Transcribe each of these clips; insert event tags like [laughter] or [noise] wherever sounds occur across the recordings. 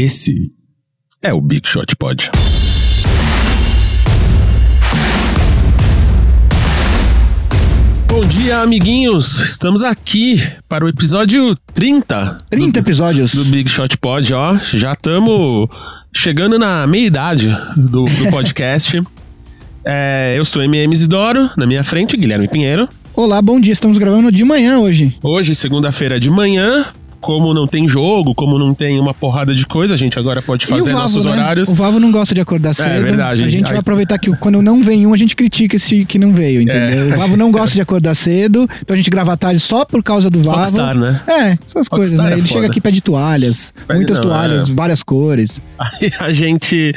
Esse é o Big Shot Pod. Bom dia, amiguinhos. Estamos aqui para o episódio 30. 30 do, episódios. Do Big Shot Pod, ó. Já estamos chegando na meia-idade do, do [laughs] podcast. é, eu sou MM Isidoro, na minha frente, Guilherme Pinheiro. Olá, bom dia. Estamos gravando de manhã hoje. Hoje, segunda-feira de manhã, como não tem jogo, como não tem uma porrada de coisa, a gente agora pode fazer Vavo, nossos né? horários. O Vavo não gosta de acordar cedo. É verdade. A gente Aí- vai aproveitar que quando não vem um, a gente critica esse que não veio, entendeu? É. O Vavo não gosta de acordar cedo, então a gente grava tarde só por causa do Vavo. Rockstar, né? É, essas coisas, Rockstar né? é Ele chega aqui e pede toalhas, Pede muitas não, toalhas, é. várias cores. Aí a gente.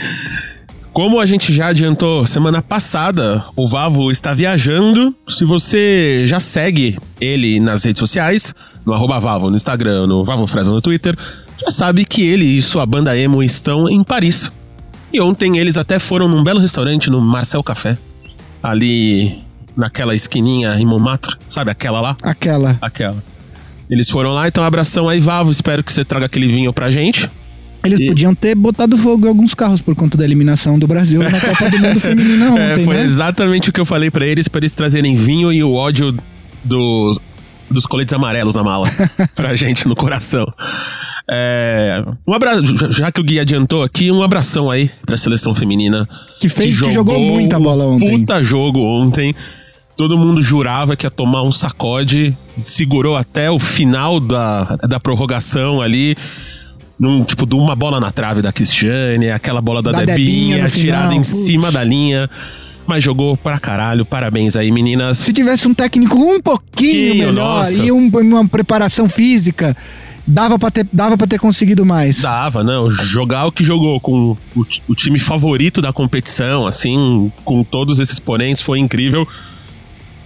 Como a gente já adiantou semana passada, o Vavo está viajando. Se você já segue ele nas redes sociais, no arroba Vavo no Instagram, no Vavo Fresa no Twitter, já sabe que ele e sua banda emo estão em Paris. E ontem eles até foram num belo restaurante no Marcel Café. Ali naquela esquininha em Montmartre, sabe aquela lá? Aquela. Aquela. Eles foram lá, então abração aí, Vavo. Espero que você traga aquele vinho pra gente. Eles E- podiam ter botado fogo em alguns carros por conta da eliminação do Brasil na [laughs] Copa do Mundo Feminina É, ontem, foi né? exatamente o que eu falei pra eles, pra eles trazerem vinho e o ódio dos, dos coletes amarelos na mala [laughs] pra gente no coração. É, um abraço, já- que o Gui adiantou aqui, um abração aí pra seleção feminina. Que fez- que jogou muita bola ontem. Puta jogo ontem. Todo mundo jurava que ia tomar um sacode, segurou até o final da, da prorrogação ali. Num, tipo, de uma bola na trave da Cristiane, aquela bola da, Da Debinha, Debinha tirada final, em putz. cima da linha. Mas jogou pra caralho. Parabéns aí, meninas. Se tivesse um técnico um pouquinho Que, melhor nossa. e um- uma preparação física, dava pra ter, dava pra ter conseguido mais. Dava, não. Jogar o que jogou com o, o time favorito da competição, assim, com todos esses ponentes, foi incrível.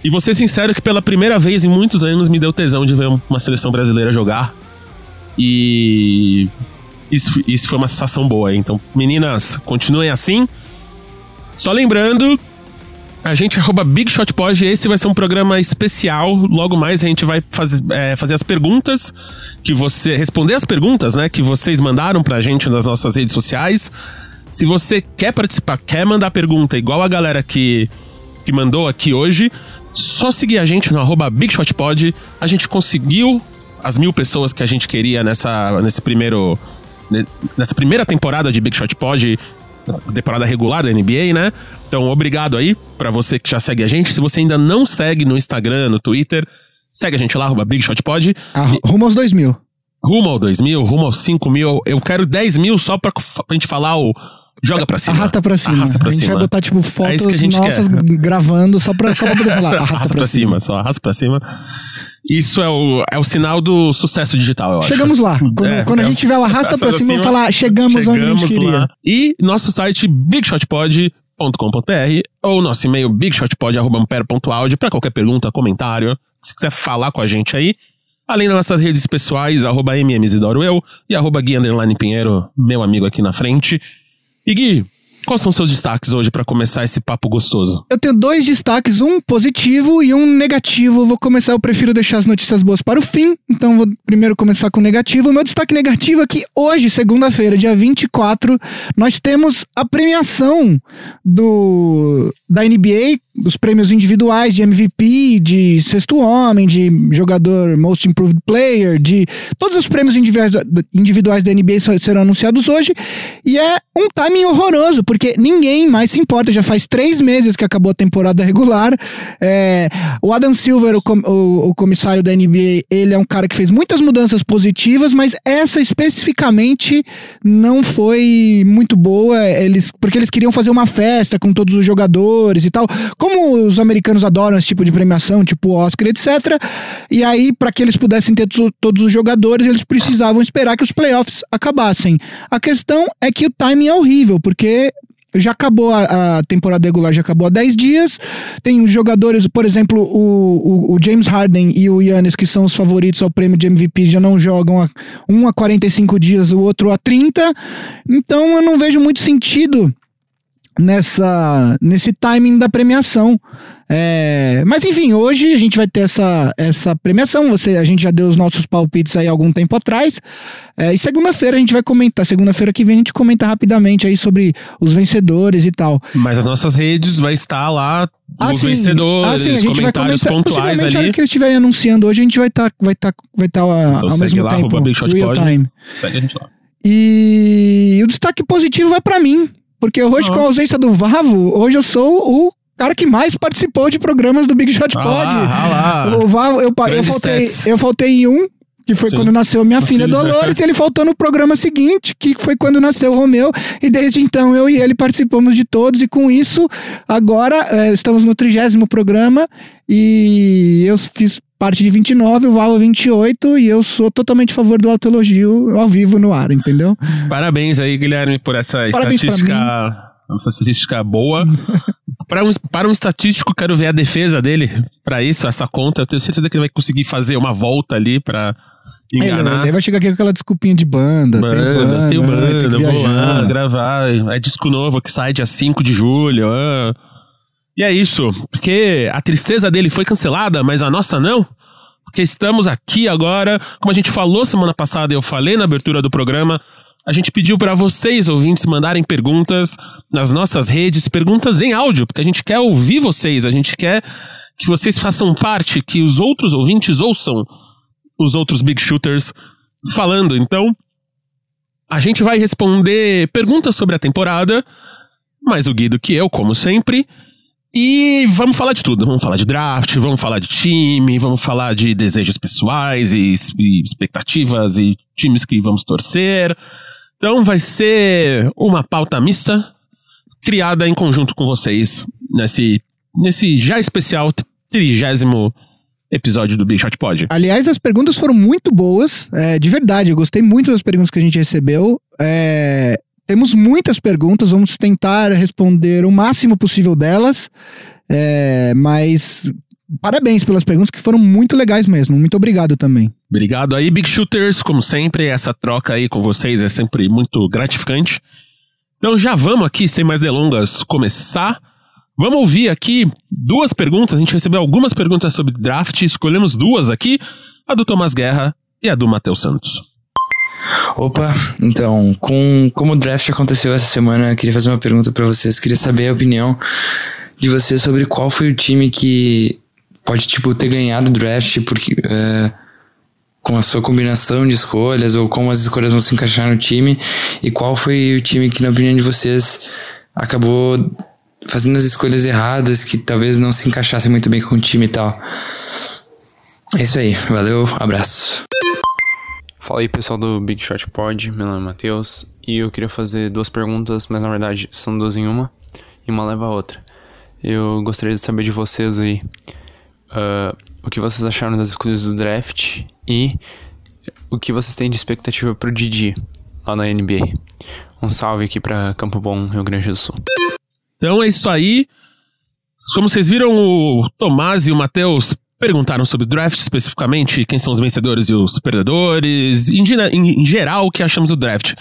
E vou ser sincero que pela primeira vez em muitos anos me deu tesão de ver uma seleção brasileira jogar. E isso, isso foi uma sensação boa. Então, meninas, continuem assim. Só lembrando, a gente arroba Big Shot Pod, esse vai ser um programa especial. Logo mais a gente vai fazer, é, fazer as perguntas que você. Responder as perguntas, né? Que vocês mandaram pra gente nas nossas redes sociais. Se você quer participar, quer mandar pergunta, igual a galera que, que mandou aqui hoje, só seguir a gente no arroba Big Shot Pod. A gente conseguiu as mil pessoas que a gente queria nessa, nesse primeiro. ne- Nessa primeira temporada de Big Shot Pod, nessa temporada regular da NBA, né? Então, obrigado aí pra você que já segue a gente. Se você ainda não segue no Instagram, no Twitter, segue a gente lá, arroba Big Shot Pod. Ah, rumo aos dois mil. Rumo ao 2 mil, rumo aos 5 mil. Eu quero 10 mil só pra, pra gente falar o. Joga pra cima. Arrasta pra cima. Arrasta pra a gente cima. vai botar, tipo, É fotos isso que a gente nossas quer. gravando só pra, só pra poder falar. [laughs] Arrasta, pra, cima. só arrasta pra cima. Isso é o, é o sinal do sucesso digital, eu acho. Chegamos lá. Quando, É, quando a é gente tiver o arrasta pra arrasta cima, eu falar, chegamos, onde a gente Chegamos queria. lá. E nosso site bigshotpod.com.br ou nosso e-mail bigshotpod.ampere.audio para qualquer pergunta, comentário, se quiser falar com a gente aí. Além das nossas redes pessoais, arroba mmZidoro eu e arroba Gui Pinheiro, meu amigo aqui na frente. E Gui, quais são seus destaques hoje para começar esse papo gostoso? Eu tenho dois destaques, um positivo e um negativo. Vou começar, eu prefiro deixar as notícias boas para o fim, então vou primeiro começar com o negativo. O meu destaque negativo é que hoje, segunda-feira, dia 24, nós temos a premiação do da NBA, dos prêmios individuais de MVP, de sexto homem, de jogador Most Improved Player, de todos os prêmios individuais individuais da NBA serão anunciados hoje. E é um timing horroroso, porque ninguém mais se importa. Já faz três meses que acabou a temporada regular. É, o Adam Silver, o, com- o- o comissário da NBA, ele é um cara que fez muitas mudanças positivas, mas essa especificamente não foi muito boa. Eles, porque eles queriam fazer uma festa com todos os jogadores e tal. Como os americanos adoram esse tipo de premiação, tipo Oscar, etc. E aí, para que eles pudessem ter to- todos os jogadores, eles precisavam esperar que os playoffs acabassem. A questão é que o timing é horrível, porque já acabou a, a temporada regular, já acabou há 10 dias. Tem jogadores, por exemplo, o, o, o James Harden e o Yannis, que são os favoritos ao prêmio de MVP, já não jogam há, um a 45 dias, o outro a 30. Então eu não vejo muito sentido nessa nesse timing da premiação. É, mas enfim, hoje a gente vai ter essa, essa premiação. Você, a gente já deu os nossos palpites aí algum tempo atrás. É, e segunda-feira a gente vai comentar. Segunda-feira que vem a gente comenta rapidamente aí sobre os vencedores e tal. Mas as nossas redes vai estar lá Ah, os sim. vencedores, Ah, sim, a gente vai comentários comentar- pontuais possivelmente, A hora ali. que eles estiverem anunciando hoje, a gente vai estar vai tá, vai tá, Então ao mesmo lá, tempo. arroba Big Shot real Pod. time. Segue a gente lá. E o destaque positivo vai pra mim. Porque hoje, Ah. com a ausência do Vavo, hoje eu sou o cara que mais participou de programas do Big Shot Ah Pod. ah lá. O Vavo, eu, eu, faltei, stats. eu faltei em um, que foi Sim. quando nasceu minha filha filho. Dolores, e ele faltou no programa seguinte, que foi quando nasceu o Romeu. E desde então eu e ele participamos de todos, e com isso, agora eh, estamos no trigésimo programa, e eu fiz parte de 29, o Vavo 28, e eu sou totalmente a favor do autoelogio ao vivo no ar, entendeu? Parabéns aí, Guilherme, por essa Parabéns estatística. Essa estatística boa. [laughs] para, um, para um estatístico, quero ver a defesa dele para isso, essa conta. Eu tenho certeza que ele vai conseguir fazer uma volta ali para enganar. ele vai chegar aqui com aquela desculpinha de banda. tem Banda, tem né, banda, tem que vou lá gravar. É disco novo que sai dia 5 de julho. ah. E é isso, porque a tristeza dele foi cancelada, mas a nossa não. Porque estamos aqui agora, como a gente falou semana passada, eu falei na abertura do programa, a gente pediu para vocês, ouvintes, mandarem perguntas nas nossas redes, perguntas em áudio, porque a gente quer ouvir vocês, a gente quer que vocês façam parte, que os outros ouvintes ouçam os outros big shooters falando. Então, a gente vai responder perguntas sobre a temporada, mais o Guido que eu, como sempre. E vamos falar de tudo. Vamos falar de draft, vamos falar de time, vamos falar de desejos pessoais e, e expectativas e times que vamos torcer. Então vai ser uma pauta mista criada em conjunto com vocês nesse, nesse já especial trigésimo episódio do Big Shot Pod. Aliás, as perguntas foram muito boas, é, de verdade. Eu gostei muito das perguntas que a gente recebeu. É, temos muitas perguntas, vamos tentar responder o máximo possível delas. É, mas parabéns pelas perguntas que foram muito legais mesmo. Muito obrigado também. Obrigado aí, Big Shooters. Como sempre, essa troca aí com vocês é sempre muito gratificante. Então já vamos aqui, sem mais delongas, começar. Vamos ouvir aqui duas perguntas. A gente recebeu algumas perguntas sobre draft, escolhemos duas aqui: a do Tomás Guerra e a do Matheus Santos. Opa, então, com como o draft aconteceu essa semana, eu queria fazer uma pergunta pra vocês. Queria saber a opinião de vocês sobre qual foi o time que pode, tipo, ter ganhado o draft porque, é, com a sua combinação de escolhas ou como as escolhas vão se encaixar no time e qual foi o time que, na opinião de vocês, acabou fazendo as escolhas erradas que talvez não se encaixasse muito bem com o time e tal. É isso aí, valeu, abraço. Fala aí pessoal do Big Shot Pod, meu nome é Matheus e eu queria fazer duas perguntas, mas na verdade são duas em uma e uma leva a outra. Eu gostaria de saber de vocês aí ah, o que vocês acharam das escolhas do draft e o que vocês têm de expectativa pro Didi lá na NBA. Um salve aqui pra Campo Bom, Rio Grande do Sul. Então é isso aí. Como vocês viram, o Tomás e o Matheus perguntaram sobre draft especificamente, quem são os vencedores e os perdedores, em, em- em geral, o que achamos do draft.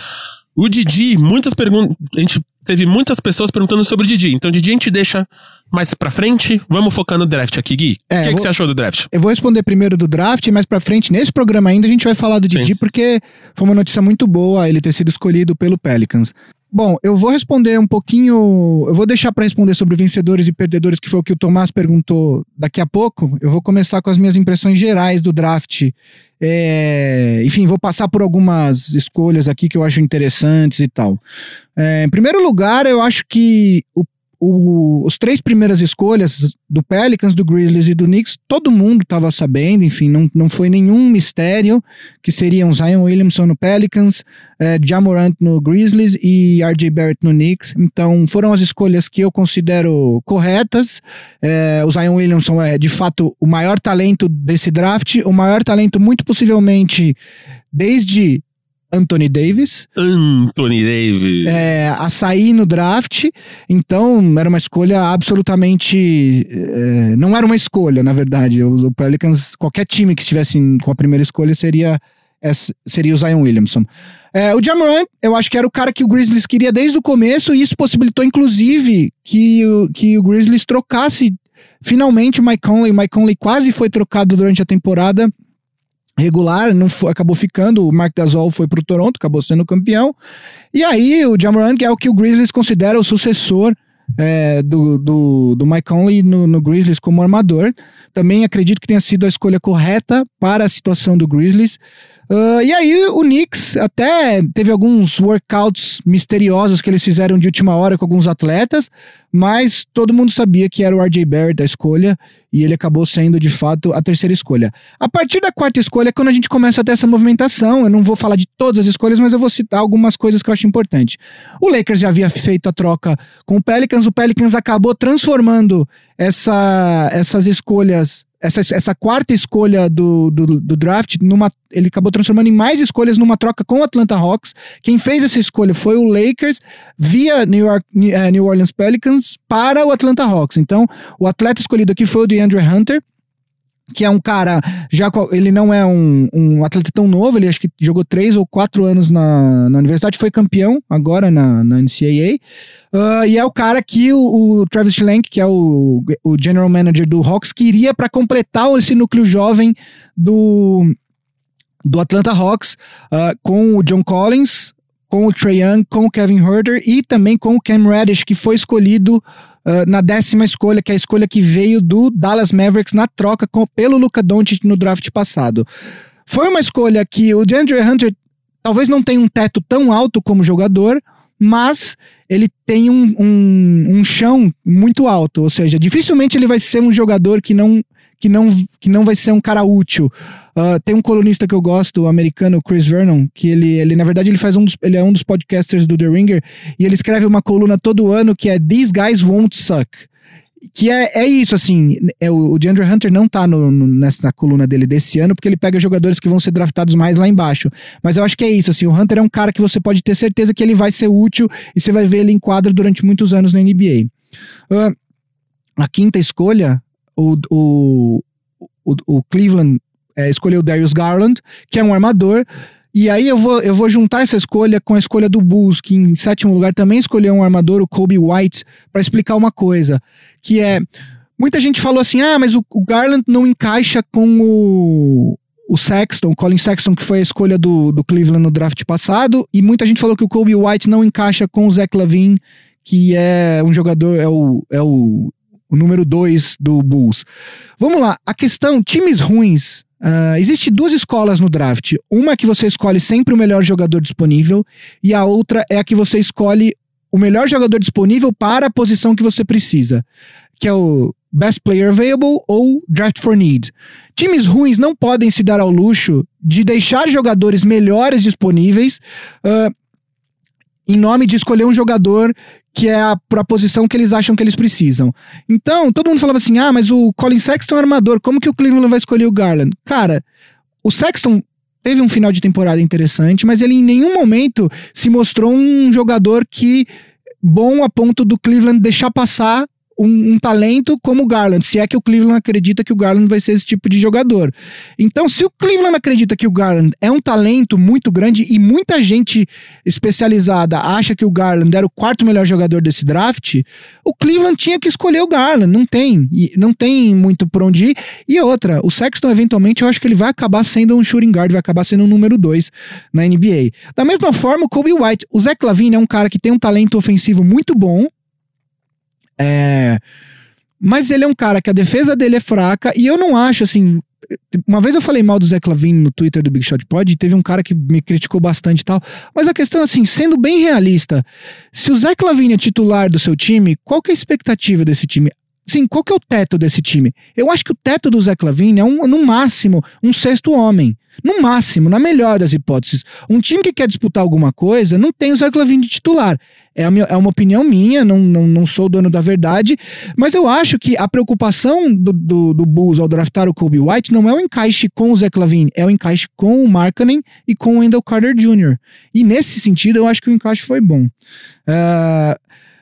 O Didi, muitas perguntas. A gente teve muitas pessoas perguntando sobre o Didi. Então, Didi, a gente deixa mais pra frente. Vamos focar no draft aqui, Gui. É, o que, eu que vou- você achou do draft? Eu vou responder primeiro do draft e mais pra frente, nesse programa ainda, a gente vai falar do Didi, Sim. porque foi uma notícia muito boa ele ter sido escolhido pelo Pelicans. Bom, eu vou responder um pouquinho. Eu vou deixar pra responder sobre vencedores e perdedores, que foi o que o Tomás perguntou daqui a pouco. Eu vou começar com as minhas impressões gerais do draft. É, enfim, vou passar por algumas escolhas aqui que eu acho interessantes e tal. É, em primeiro lugar, eu acho que o o, os três primeiras escolhas do Pelicans, do Grizzlies e do Knicks, todo mundo estava sabendo, enfim, não, não foi nenhum mistério que seriam Zion Williamson no Pelicans, eh, Jamorant no Grizzlies e RJ Barrett no Knicks. Então foram as escolhas que eu considero corretas. Eh, o Zion Williamson é de fato o maior talento desse draft, o maior talento muito possivelmente desde Anthony Davis Anthony Davis. é, a sair no draft, então era uma escolha absolutamente. é, não era uma escolha, na verdade. O, Pelicans, qualquer time que estivesse com a primeira escolha seria seria o Zion Williamson. É, o Jamoran, eu acho que era o cara que o Grizzlies queria desde o começo, e isso possibilitou, inclusive, que, o- que o Grizzlies trocasse finalmente o Mike Conley. O Mike Conley quase foi trocado durante a temporada regular, não foi- acabou ficando. O Mark Gasol foi pro Toronto, acabou sendo campeão. E aí, o Jamoran, é o que o Grizzlies considera o sucessor é, do, do, do Mike Conley no, no Grizzlies como armador. Também acredito que tenha sido a escolha correta para a situação do Grizzlies. Ah, e aí o Knicks até teve alguns workouts misteriosos que eles fizeram de última hora com alguns atletas, mas todo mundo sabia que era o RJ Barrett a escolha e ele acabou sendo de fato a terceira escolha. A partir da quarta escolha é quando a gente começa a ter essa movimentação. Eu não vou falar de todas as escolhas, mas eu vou citar algumas coisas que eu acho importante. O Lakers já havia feito a troca com o Pelicans, o Pelicans acabou transformando essa, essas escolhas essa, essa quarta escolha do, do, do draft, numa, ele acabou transformando em mais escolhas numa troca com o Atlanta Hawks. Quem fez essa escolha foi o Lakers via New, York, eh, New Orleans Pelicans para o Atlanta Hawks. Então, o atleta escolhido aqui foi o DeAndre Hunter, que é um cara, já ele não é um, um atleta tão novo, ele acho que jogou três ou quatro anos na, na universidade, foi campeão agora na, na NCAA. Ah, e é o cara que o, o Travis Schlenk, que é o, o general manager do Hawks, queria para completar esse núcleo jovem do, do Atlanta Hawks, ah, com o John Collins, com o Trae Young, com o Kevin Herter e também com o Cam Reddish, que foi escolhido ah, na décima escolha, que é a escolha que veio do Dallas Mavericks na troca com, pelo Luka Doncic no draft passado. Foi uma escolha que o DeAndre Hunter talvez não tenha um teto tão alto como jogador, mas ele tem um, um, um chão muito alto, ou seja, dificilmente ele vai ser um jogador que não que não, que não vai ser um cara útil. Ah, tem um colunista que eu gosto, o americano Chris Vernon, que ele, ele na verdade ele faz um dos, ele é um dos podcasters do The Ringer e ele escreve uma coluna todo ano que é These Guys Won't Suck. Que é, é isso, assim, é, o, o DeAndre Hunter não tá no, no- nessa coluna dele desse ano, porque ele pega jogadores que vão ser draftados mais lá embaixo. Mas eu acho que é isso, assim, o Hunter é um cara que você pode ter certeza que ele vai ser útil e você vai ver ele em quadra durante muitos anos na NBA. Ah, a quinta escolha, o, o, o, o Cleveland é, escolheu Darius Garland, que é um armador. E aí eu vou, eu vou juntar essa escolha com a escolha do Bulls, que em sétimo lugar também escolheu um armador, o Kobe White, para explicar uma coisa, que é muita gente falou assim: "Ah, mas o, o Garland não encaixa com o o Sexton, o Colin Sexton, que foi a escolha do, do Cleveland no draft passado, e muita gente falou que o Kobe White não encaixa com o Zach Lavine, que é um jogador, é o, é o, o número 2 do Bulls. Vamos lá, a questão, times ruins. ah, existe duas escolas no draft. Uma é que você escolhe sempre o melhor jogador disponível, e a outra é a que você escolhe o melhor jogador disponível para a posição que você precisa, que é o Best Player Available ou Draft for Need. Times ruins não podem se dar ao luxo de deixar jogadores melhores disponíveis ah, em nome de escolher um jogador que é a, posição que eles acham que eles precisam. Então, todo mundo falava assim: ah, mas o Colin Sexton é armador, como que o Cleveland vai escolher o Garland? Cara, o Sexton teve um final de temporada interessante, mas ele em nenhum momento se mostrou um jogador que bom a ponto do Cleveland deixar passar um, um talento como o Garland, se é que o Cleveland acredita que o Garland vai ser esse tipo de jogador. Então, se o Cleveland acredita que o Garland é um talento muito grande e muita gente especializada acha que o Garland era o quarto melhor jogador desse draft, o Cleveland tinha que escolher o Garland, não tem, não tem muito por onde ir. E outra, o Sexton eventualmente eu acho que ele vai acabar sendo um shooting guard, vai acabar sendo um número dois na NBA. Da mesma forma, o Kobe White, o Zach Lavine é um cara que tem um talento ofensivo muito bom, é, mas ele é um cara que a defesa dele é fraca e eu não acho assim. Uma vez eu falei mal do Zé Clavin no Twitter do Big Shot Pod e teve um cara que me criticou bastante e tal. Mas a questão, assim, sendo bem realista, se o Zé Clavin é titular do seu time, qual que é a expectativa desse time? Sim, qual que é o teto desse time? Eu acho que o teto do Zé Clavin é, um, no máximo, um sexto homem. No máximo, na melhor das hipóteses. Um time que quer disputar alguma coisa não tem o Zé Clavin de titular. É, minha- é uma opinião minha, não, não, não sou dono da verdade, mas eu acho que a preocupação do, do, do Bulls ao draftar o Kobe White não é o encaixe com o Zé Clavin, é o encaixe com o Markkanen e com o Wendell Carter Jr. E nesse sentido, eu acho que o encaixe foi bom. Ah,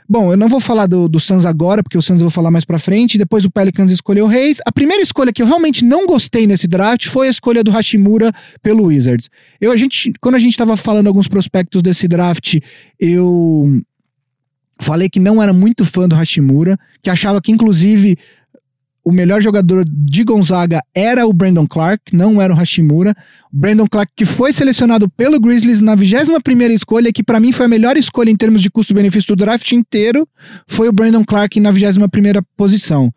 Bom, eu não vou falar do, do Suns agora, porque o Suns eu vou falar mais pra frente. Depois o Pelicans escolheu o Reis. A primeira escolha que eu realmente não gostei nesse draft foi a escolha do Hashimura pelo Wizards. Eu, a gente, quando a gente tava falando alguns prospectos desse draft, eu falei que não era muito fã do Hashimura, que achava que inclusive o melhor jogador de Gonzaga era o Brandon Clark, não era o Hashimura. Brandon Clark que foi selecionado pelo Grizzlies na 21ª escolha, que para mim foi a melhor escolha em termos de custo-benefício do draft inteiro, foi o Brandon Clark na 21ª posição.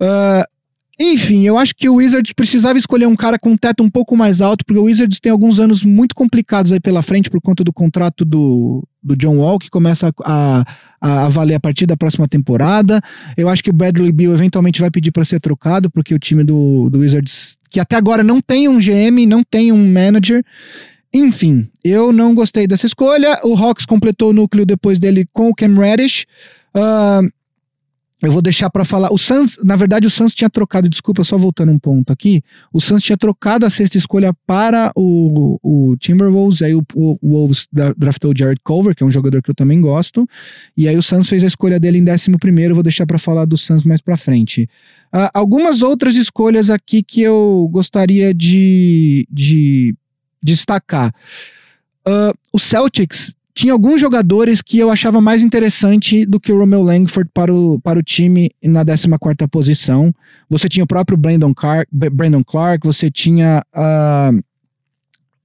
Uh, enfim, eu acho que o Wizards precisava escolher um cara com um teto um pouco mais alto, porque o Wizards tem alguns anos muito complicados aí pela frente por conta do contrato do, do John Wall, que começa a, a, a valer a partir da próxima temporada. Eu acho que o Bradley Bill eventualmente vai pedir para ser trocado, porque o time do, do Wizards, que até agora não tem um GM, não tem um manager. Enfim, eu não gostei dessa escolha. O Hawks completou o núcleo depois dele com o Cam Reddish. Uh, eu vou deixar para falar. O Suns, na verdade, o Suns tinha trocado, desculpa, só voltando um ponto aqui. O Suns tinha trocado a sexta escolha para o, o Timberwolves, aí o, o, Wolves draftou o Jared Culver, que é um jogador que eu também gosto. E aí o Suns fez a escolha dele em 11 primeiro, vou deixar para falar do Suns mais para frente. Uh, algumas outras escolhas aqui que eu gostaria de, de destacar. Uh, o Celtics tinha alguns jogadores que eu achava mais interessante do que o Romeo Langford para o, para o time na 14 posição. Você tinha o próprio Brandon, Clark, Brandon Clark você tinha uh,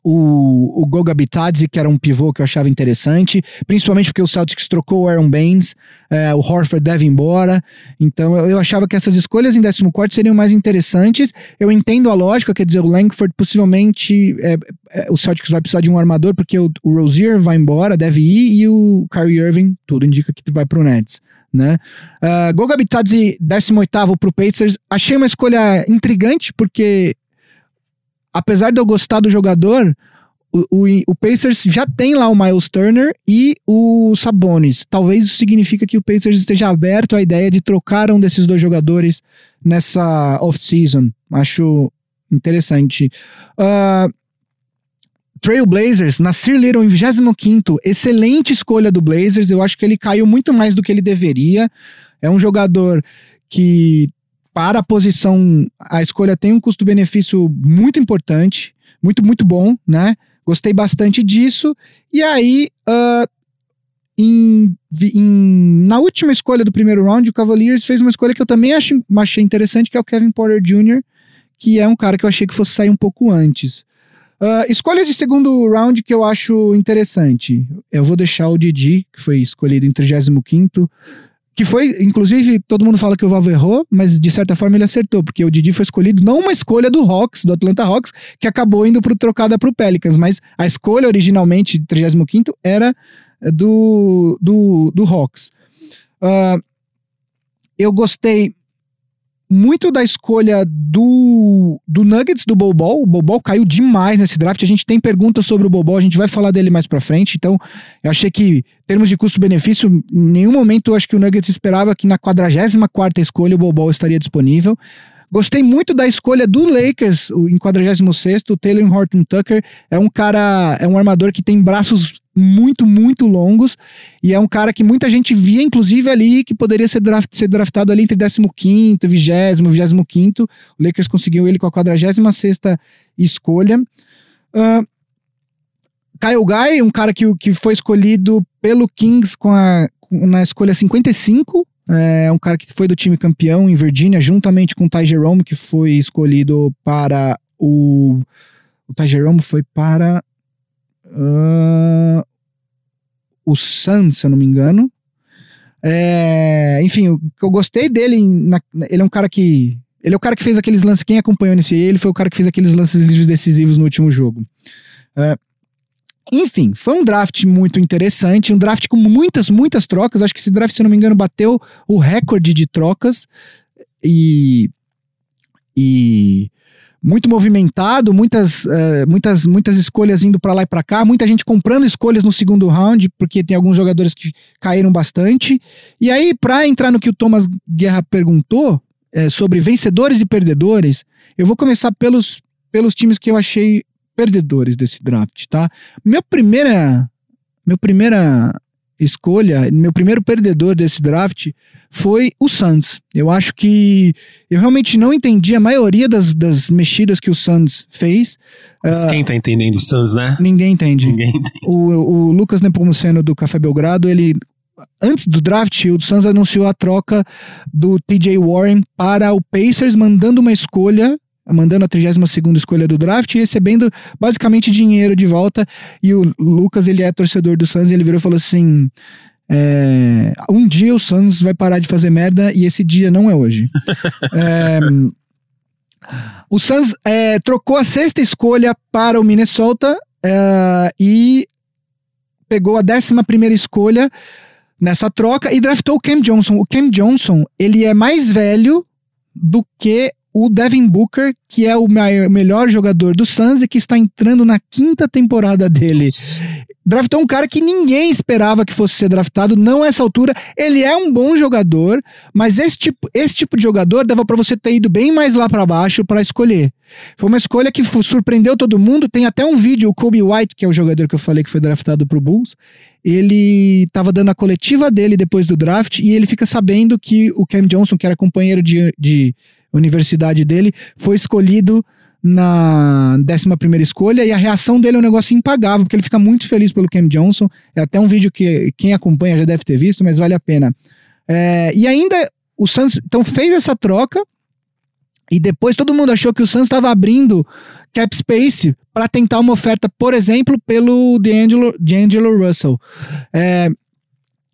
o, o Goga Bitadze, que era um pivô que eu achava interessante, principalmente porque o Celtics trocou o Aaron Baines, é, o Horford deve ir embora, então eu, eu, achava que essas escolhas em 14 seriam mais interessantes. Eu entendo a lógica, quer dizer, o Langford possivelmente é, é, o Celtics vai precisar de um armador, porque o, o Rozier vai embora, deve ir, e o Kyrie Irving, tudo indica que vai pro Nets. Né? Uh, Goga Bitadze, 18 pro Pacers, achei uma escolha intrigante, porque apesar de eu gostar do jogador, o, o, o, Pacers já tem lá o Miles Turner e o Sabonis. Talvez isso signifique que o Pacers esteja aberto à ideia de trocar um desses dois jogadores nessa off-season. Acho interessante. Uh, Trailblazers, Nasir Little em 25 excelente escolha do Blazers. Eu acho que ele caiu muito mais do que ele deveria. É um jogador que para a posição, a escolha tem um custo-benefício muito importante, muito, muito bom, né? Gostei bastante disso. E aí, uh, em, em, na última escolha do primeiro round, o Cavaliers fez uma escolha que eu também achei, achei interessante, que é o Kevin Porter Jr., que é um cara que eu achei que fosse sair um pouco antes. Uh, escolhas de segundo round que eu acho interessante. Eu vou deixar o Didi, que foi escolhido em 35 que foi, inclusive, todo mundo fala que o Valvo errou, mas de certa forma ele acertou, porque o Didi foi escolhido não uma escolha do Hawks, do Atlanta Hawks, que acabou indo pro trocada pro Pelicans, mas a escolha originalmente, 35 era do, do, do Hawks. Uh, eu gostei muito da escolha do, do Nuggets do Bobol. O Bobol caiu demais nesse draft. A gente tem perguntas sobre o Bobol, a gente vai falar dele mais pra frente. Então, eu achei que, em termos de custo-benefício, em nenhum momento eu acho que o Nuggets esperava que na 44 escolha o Bobol estaria disponível. Gostei muito da escolha do Lakers em 46 o Taylor Horton Tucker. É um cara, é um armador que tem braços muito, muito longos e é um cara que muita gente via, inclusive, ali que poderia ser, draft, ser draftado ali entre 15 e 20, 25. O Lakers conseguiu ele com a 46 escolha. Uh, Kyle Guy, um cara que, que foi escolhido pelo Kings com a, na escolha 55, é um cara que foi do time campeão em Virgínia, juntamente com o Ty Jerome, que foi escolhido para o. O Ty Jerome foi para. Uh, o Suns, se eu não me engano. É, enfim, eu gostei dele. Na, ele é um cara que. Ele é o cara que fez aqueles lances. Quem acompanhou nesse ele foi o cara que fez aqueles lances livres decisivos no último jogo. É, enfim, foi um draft muito interessante, um draft com muitas, muitas trocas. Acho que esse draft, se não me engano, bateu o recorde de trocas e, e muito movimentado, muitas, uh, muitas, muitas escolhas indo para lá e para cá, muita gente comprando escolhas no segundo round, porque tem alguns jogadores que caíram bastante. E aí, para entrar no que o Thomas Guerra perguntou é, sobre vencedores e perdedores, eu vou começar pelos, pelos times que eu achei perdedores desse draft, tá? Minha primeira, minha primeira escolha, meu primeiro perdedor desse draft foi o Suns. Eu acho que eu realmente não entendi a maioria das, das mexidas que o Suns fez. Mas Ah, quem tá entendendo o Suns, né? ninguém entende. Ninguém entende. O, o Lucas Nepomuceno do Café Belgrado, ele antes do draft, o Suns anunciou a troca do TJ Warren para o Pacers, mandando uma escolha, mandando a 32ª escolha do draft e recebendo basicamente dinheiro de volta. E o Lucas, ele é torcedor do Suns, e ele virou e falou assim: é, um dia o Suns vai parar de fazer merda e esse dia não é hoje. [laughs] É, o Suns é, trocou a sexta escolha para o Minnesota é, e pegou a décima primeira escolha nessa troca e draftou o Cam Johnson. O Cam Johnson, ele é mais velho do que o Devin Booker, que é o mai- melhor jogador do Suns e que está entrando na quinta temporada dele. Draftou um cara que ninguém esperava que fosse ser draftado, não essa altura. Ele é um bom jogador, mas esse tipo, esse tipo de jogador dava pra você ter ido bem mais lá pra baixo pra escolher. Foi uma escolha que surpreendeu todo mundo. Tem até um vídeo, o Kobe White, que é o jogador que eu falei que foi draftado pro Bulls, ele tava dando a coletiva dele depois do draft e ele fica sabendo que o Cam Johnson, que era companheiro de, de universidade dele, foi escolhido na 11 primeira escolha e a reação dele é um negócio impagável, porque ele fica muito feliz pelo Cam Johnson. É até um vídeo que quem acompanha já deve ter visto, mas vale a pena. É, e ainda o Suns então fez essa troca e depois todo mundo achou que o Suns estava abrindo cap space para tentar uma oferta, por exemplo, pelo D'Angelo, D'Angelo Russell. É,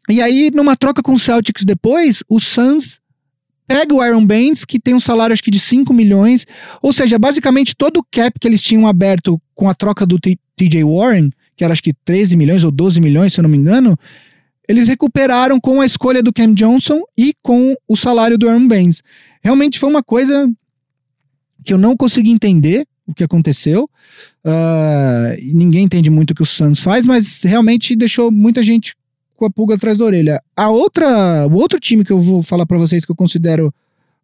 e aí, numa troca com o Celtics depois, o Suns pega o Aaron Baines, que tem um salário acho que de 5 milhões, ou seja, basicamente todo o cap que eles tinham aberto com a troca do TJ Warren, que era acho que 13 milhões ou 12 milhões, se eu não me engano, eles recuperaram com a escolha do Cam Johnson e com o salário do Aaron Baines. Realmente foi uma coisa que eu não consegui entender o que aconteceu. E ninguém entende muito o que o Suns faz, mas realmente deixou muita gente com a pulga atrás da orelha. A outra, o outro time que eu vou falar pra vocês que eu considero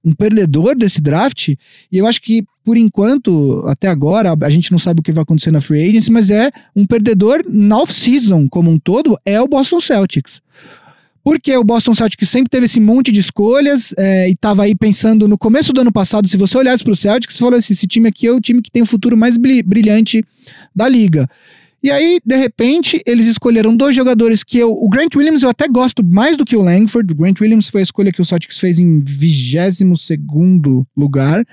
um perdedor desse draft, e eu acho que por enquanto, até agora, a gente não sabe o que vai acontecer na free agency, mas é um perdedor na off-season como um todo, é o Boston Celtics. Porque o Boston Celtics sempre teve esse monte de escolhas é, e tava aí pensando no começo do ano passado, se você olhasse pro Celtics, você falou assim, esse time aqui é o time que tem o futuro mais bri- brilhante da liga. E aí, de repente, eles escolheram dois jogadores que eu. O Grant Williams eu até gosto mais do que o Langford. O Grant Williams foi a escolha que o Celtics fez em 22 lugar.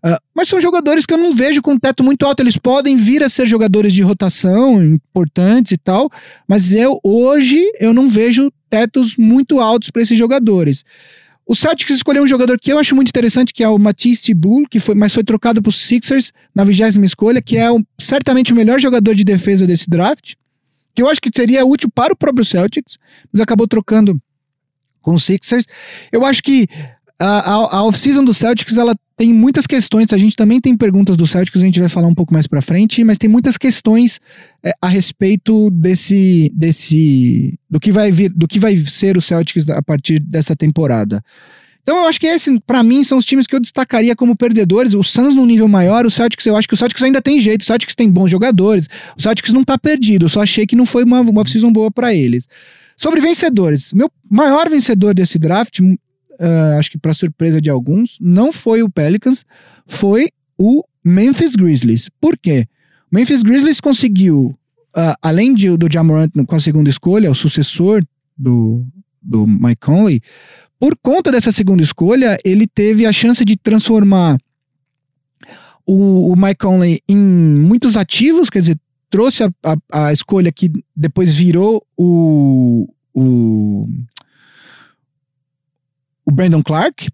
Ah, mas são jogadores que eu não vejo com teto muito alto. Eles podem vir a ser jogadores de rotação importantes e tal, mas eu hoje eu não vejo tetos muito altos para esses jogadores. O Celtics escolheu um jogador que eu acho muito interessante, que é o Matisse Thybulle, que foi, mas foi trocado para os Sixers na vigésima escolha, que é o- certamente o melhor jogador de defesa desse draft, que eu acho que seria útil para o próprio Celtics, mas acabou trocando com os Sixers. Eu acho que a, a, a off-season do Celtics, ela tem muitas questões, a gente também tem perguntas do Celtics, a gente vai falar um pouco mais pra frente, mas tem muitas questões é, a respeito desse, desse, do que vai vir, do que vai ser o Celtics a partir dessa temporada. Então eu acho que esse, pra mim, são os times que eu destacaria como perdedores. O Suns num nível maior, o Celtics, eu acho que o Celtics ainda tem jeito, o Celtics tem bons jogadores, o Celtics não tá perdido, eu só achei que não foi uma, uma off-season boa pra eles. Sobre vencedores, meu maior vencedor desse draft, ah, acho que para surpresa de alguns, não foi o Pelicans, foi o Memphis Grizzlies. Por quê? O Memphis Grizzlies conseguiu, ah, além de, do Jamorant com a segunda escolha, o sucessor do, do Mike Conley, por conta dessa segunda escolha, ele teve a chance de transformar o, o Mike Conley em muitos ativos, quer dizer, trouxe a, a, a escolha que depois virou o, o o Brandon Clark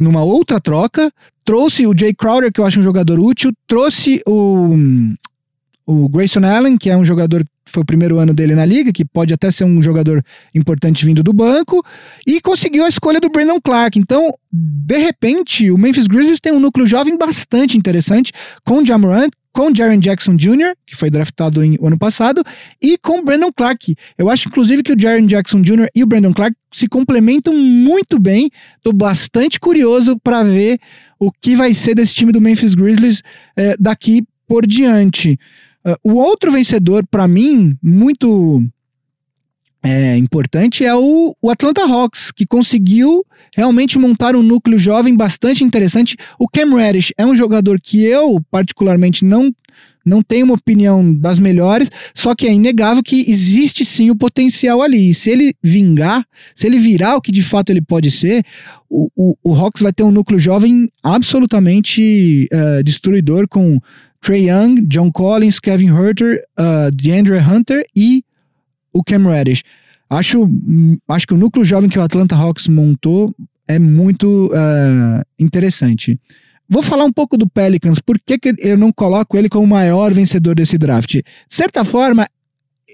numa outra troca, trouxe o Jay Crowder, que eu acho um jogador útil, trouxe o, o Grayson Allen, que é um jogador que foi o primeiro ano dele na liga, que pode até ser um jogador importante vindo do banco, e conseguiu a escolha do Brandon Clark. Então, de repente, o Memphis Grizzlies tem um núcleo jovem bastante interessante, com o Jamorant, com Jaren Jackson Jr., que foi draftado em, ano passado, e com Brandon Clark. Eu acho, inclusive, que o Jaren Jackson Jr. e o Brandon Clark se complementam muito bem. Tô bastante curioso para ver o que vai ser desse time do Memphis Grizzlies eh, daqui por diante. Uh, o outro vencedor, para mim, muito é, importante é o, o Atlanta Hawks, que conseguiu realmente montar um núcleo jovem bastante interessante. O Cam Reddish é um jogador que eu, particularmente, não não tenho uma opinião das melhores, só que é inegável que existe sim o potencial ali. E se ele vingar, se ele virar o que de fato ele pode ser, o, o, o Hawks vai ter um núcleo jovem absolutamente uh, destruidor com Trey Young, John Collins, Kevin Herter, uh, DeAndre Hunter e o Cam Reddish. Acho, acho que o núcleo jovem que o Atlanta Hawks montou é muito uh, interessante. Vou falar um pouco do Pelicans, por que, que eu não coloco ele como o maior vencedor desse draft? De certa forma,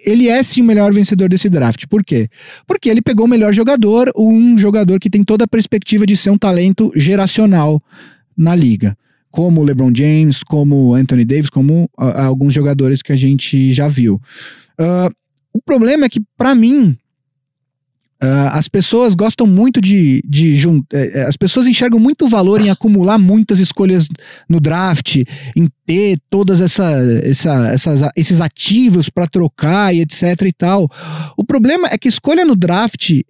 ele é sim o melhor vencedor desse draft. Por quê? Porque ele pegou o melhor jogador, um jogador que tem toda a perspectiva de ser um talento geracional na liga. Como o LeBron James, como Anthony Davis, como uh, alguns jogadores que a gente já viu. Uh, o problema é que, para mim, Uh, as pessoas gostam muito de. de é, é, as pessoas enxergam muito valor em acumular muitas escolhas no draft, em ter todas essa, essa, essas, esses ativos para trocar e etc e tal. O problema é que escolha no draft.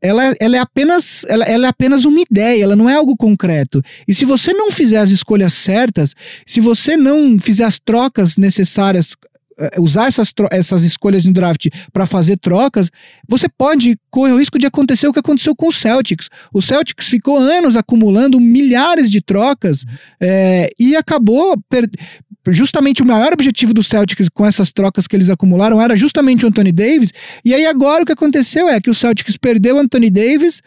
Ela, ela, é apenas, ela, ela é apenas uma ideia, ela não é algo concreto. E se você não fizer as escolhas certas, se você não fizer as trocas necessárias é, usar essas, essas escolhas no draft para fazer trocas, você pode correr o risco de acontecer o que aconteceu com o Celtics. O Celtics ficou anos acumulando milhares de trocas é, e acabou. Justamente o maior objetivo do Celtics com essas trocas que eles acumularam era justamente o Anthony Davis. E aí agora o que aconteceu é que o Celtics perdeu o Anthony Davis,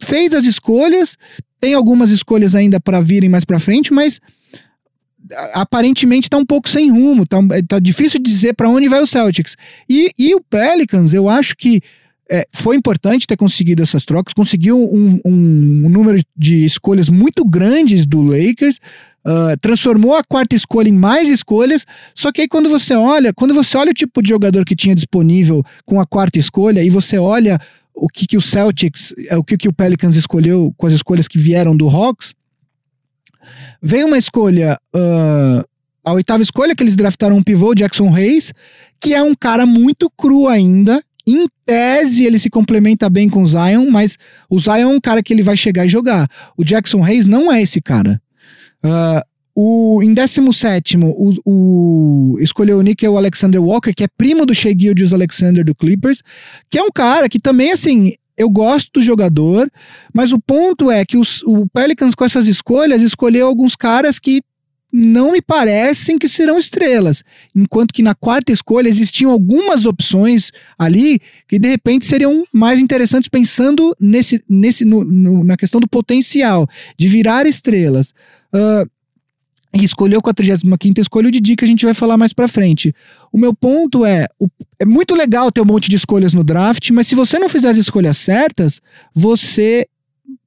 fez as escolhas, tem algumas escolhas ainda para virem mais para frente, mas aparentemente está um pouco sem rumo, tá, tá difícil dizer para onde vai o Celtics. E, e o Pelicans, eu acho que é, foi importante ter conseguido essas trocas, conseguiu um, um, um número de escolhas muito grandes do Lakers, uh, transformou a quarta escolha em mais escolhas. Só que aí quando você olha, quando você olha o tipo de jogador que tinha disponível com a quarta escolha e você olha o que, que o Celtics, é, o que, que o Pelicans escolheu com as escolhas que vieram do Hawks, Veio uma escolha, uh, a oitava escolha, que eles draftaram um pivô, Jackson Reis, que é um cara muito cru ainda. Em tese, ele se complementa bem com o Zion, mas o Zion é um cara que ele vai chegar e jogar. O Jackson Reis não é esse cara. Uh, o, em 17, o, o, escolheu o Nickel Alexander Walker, que é primo do Shea Gildius Alexander do Clippers, que é um cara que também, assim, eu gosto do jogador, mas o ponto é que os, o Pelicans, com essas escolhas, escolheu alguns caras que não me parecem que serão estrelas. Enquanto que na quarta escolha existiam algumas opções ali que de repente seriam mais interessantes pensando nesse, nesse no, no, na questão do potencial de virar estrelas. Uh, e escolheu a 45 escolha o Didi, que a gente vai falar mais pra frente. O meu ponto é: o, é muito legal ter um monte de escolhas no draft, mas se você não fizer as escolhas certas, você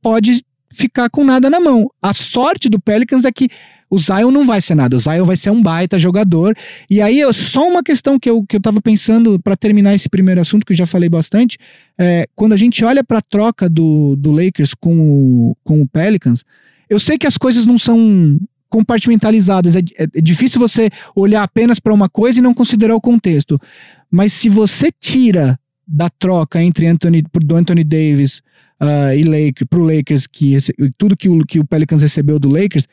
pode ficar com nada na mão. A sorte do Pelicans é que o Zion não vai ser nada, o Zion vai ser um baita jogador. E aí, só uma questão que eu, que eu tava pensando para terminar esse primeiro assunto, que eu já falei bastante, é quando a gente olha pra troca do, do Lakers com o, com o Pelicans, eu sei que as coisas não são compartimentalizadas. É, é, é difícil você olhar apenas para uma coisa e não considerar o contexto. Mas se você tira da troca entre Anthony, do Anthony Davis uh, e Lakers, pro Lakers, que tudo que o, que o Pelicans recebeu do Lakers,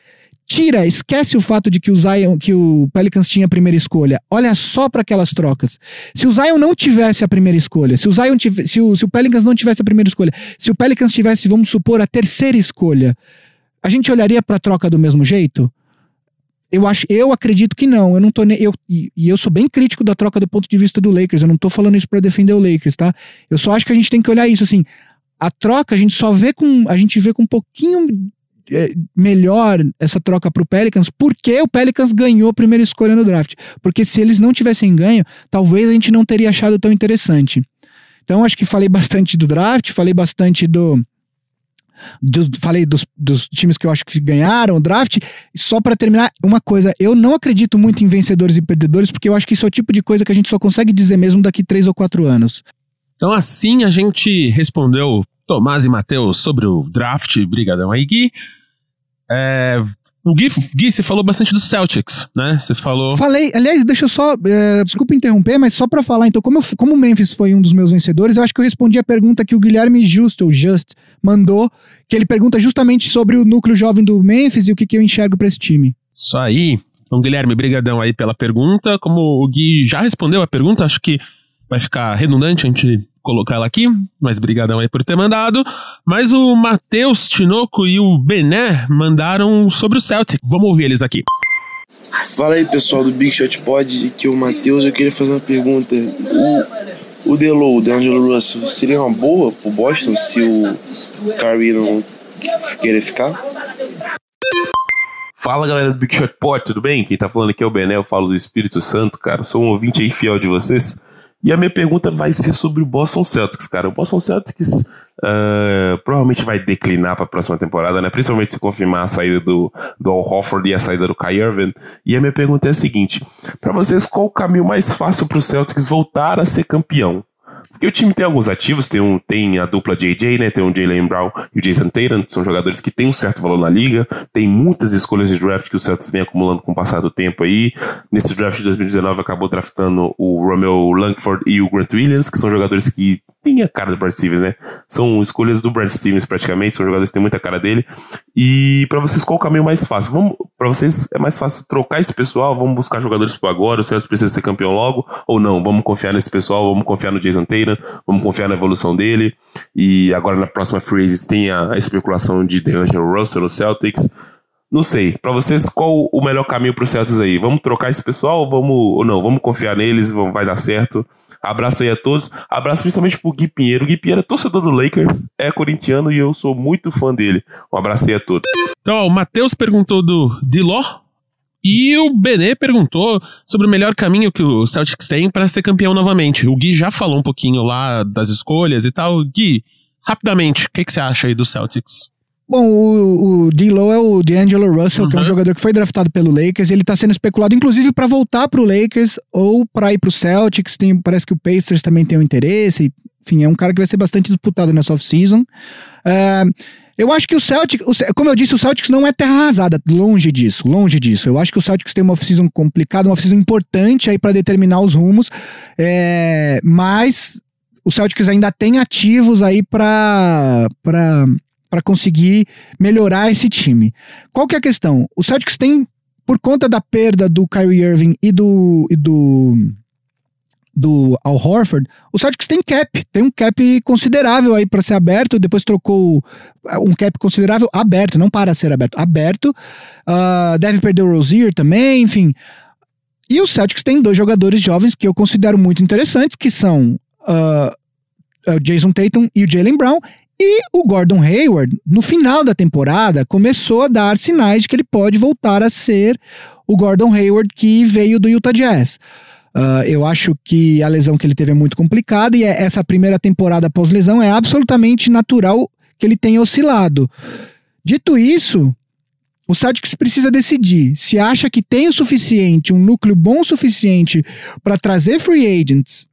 tira, esquece o fato de que o Zion, que o Pelicans tinha a primeira escolha. Olha só para aquelas trocas. Se o Zion não tivesse a primeira escolha, se o Zion tivesse, se o, se o Pelicans não tivesse a primeira escolha, se o Pelicans tivesse, vamos supor, a terceira escolha, a gente olharia para a troca do mesmo jeito? Eu acho, eu acredito que não. Eu não tô eu e, eu sou bem crítico da troca do ponto de vista do Lakers. Eu não tô falando isso para defender o Lakers, tá? Eu só acho que a gente tem que olhar isso assim. A troca a gente só vê com a gente vê com um pouquinho é, melhor essa troca pro Pelicans, porque o Pelicans ganhou a primeira escolha no draft. Porque se eles não tivessem ganho, talvez a gente não teria achado tão interessante. Então acho que falei bastante do draft, falei bastante do falei dos, dos times que eu acho que ganharam o draft. Só para terminar, uma coisa: eu não acredito muito em vencedores e perdedores, porque eu acho que isso é o tipo de coisa que a gente só consegue dizer mesmo daqui três ou quatro anos. Então, assim a gente respondeu Tomás e Matheus sobre o draft. Brigadão aí, Gui. É, O Gui, Gui, você falou bastante do Celtics, né? Você falou. Falei, aliás, deixa eu só. é, desculpa interromper, mas só pra falar, então, como, eu- como o Memphis foi um dos meus vencedores, eu acho que eu respondi a pergunta que o Guilherme Justo, o Just, mandou, que ele pergunta justamente sobre o núcleo jovem do Memphis e o que, que eu enxergo pra esse time. Isso aí. Então, Guilherme, brigadão aí pela pergunta. Como o Gui já respondeu a pergunta, acho que vai ficar redundante a gente colocar ela aqui, mas brigadão aí por ter mandado. Mas o Matheus Tinoco e o Bené mandaram sobre o Celtic. Vamos ouvir eles aqui. Fala aí pessoal do Big Shot Pod, que é o Matheus, eu queria fazer uma pergunta. O, o Delo, o DeAngelo Russell, seria uma boa pro Boston se o Kyrie não querer ficar? Fala galera do Big Shot Pod, tudo bem? Quem tá falando aqui é o Bené, eu falo do Espírito Santo, cara. Sou um ouvinte aí fiel de vocês. E a minha pergunta vai ser sobre o Boston Celtics, cara. O Boston Celtics ah, provavelmente vai declinar para a próxima temporada, né? Principalmente se confirmar a saída do, do Al Horford e a saída do Kai Irving. E a minha pergunta é a seguinte: para vocês, qual o caminho mais fácil para o Celtics voltar a ser campeão? Porque o time tem alguns ativos, tem, um, tem a dupla JJ, né? Tem o Jalen Brown e o Jason Tatum, que são jogadores que têm um certo valor na liga. Tem muitas escolhas de draft que o Celtics vem acumulando com o passar do tempo aí. Nesse draft de 2019 acabou draftando o Romeo Langford e o Grant Williams, que são jogadores que têm a cara do Brad Stevens, né? São escolhas do Brad Stevens praticamente, são jogadores que têm muita cara dele. E para vocês, qual o caminho mais fácil? Vamos, para vocês é mais fácil trocar esse pessoal, vamos buscar jogadores por agora, o Celtics precisa ser campeão logo, ou não? Vamos confiar nesse pessoal, vamos confiar no Jason Tatum, vamos confiar na evolução dele. E agora na próxima free tem a, a especulação de DeAngelo Russell no Celtics. Não sei, para vocês qual o melhor caminho pro Celtics aí? Vamos trocar esse pessoal vamos ou não? Vamos confiar neles, vamos, vai dar certo. Abraço aí a todos. Abraço principalmente pro Gui Pinheiro. O Gui Pinheiro é torcedor do Lakers, é corintiano e eu sou muito fã dele. Um abraço aí a todos. Então, o Matheus perguntou do Diló e o Benê perguntou sobre o melhor caminho que o Celtics tem para ser campeão novamente. O Gui já falou um pouquinho lá das escolhas e tal. Gui, rapidamente, o que, que você acha aí do Celtics? Bom, o, o D-Lo é o D'Angelo Russell, que é um Uhum. jogador que foi draftado pelo Lakers. Ele tá sendo especulado, inclusive, para voltar pro Lakers ou para ir pro Celtics. Tem, parece que o Pacers também tem um interesse. Enfim, é um cara que vai ser bastante disputado nessa off-season. É, eu acho que o Celtics, como eu disse, o Celtics não é terra arrasada, longe disso, longe disso. Eu acho que o Celtics tem uma off-season complicada, uma off-season importante aí para determinar os rumos, é, mas o Celtics ainda tem ativos aí para para conseguir melhorar esse time. Qual que é a questão? O Celtics tem, por conta da perda do Kyrie Irving e do, e do do Al Horford, o Celtics tem cap, tem um cap considerável aí para ser aberto, depois trocou um cap considerável aberto, não para ser aberto, aberto. Ah, deve perder o Rozier também, enfim. E o Celtics tem dois jogadores jovens que eu considero muito interessantes, que são ah, o Jason Tatum e o Jalen Brown. E o Gordon Hayward, no final da temporada, começou a dar sinais de que ele pode voltar a ser o Gordon Hayward que veio do Utah Jazz. Ah, eu acho que a lesão que ele teve é muito complicada e é- essa primeira temporada pós-lesão é absolutamente natural que ele tenha oscilado. Dito isso, o Celtics precisa decidir se acha que tem o suficiente, um núcleo bom o suficiente para trazer free agents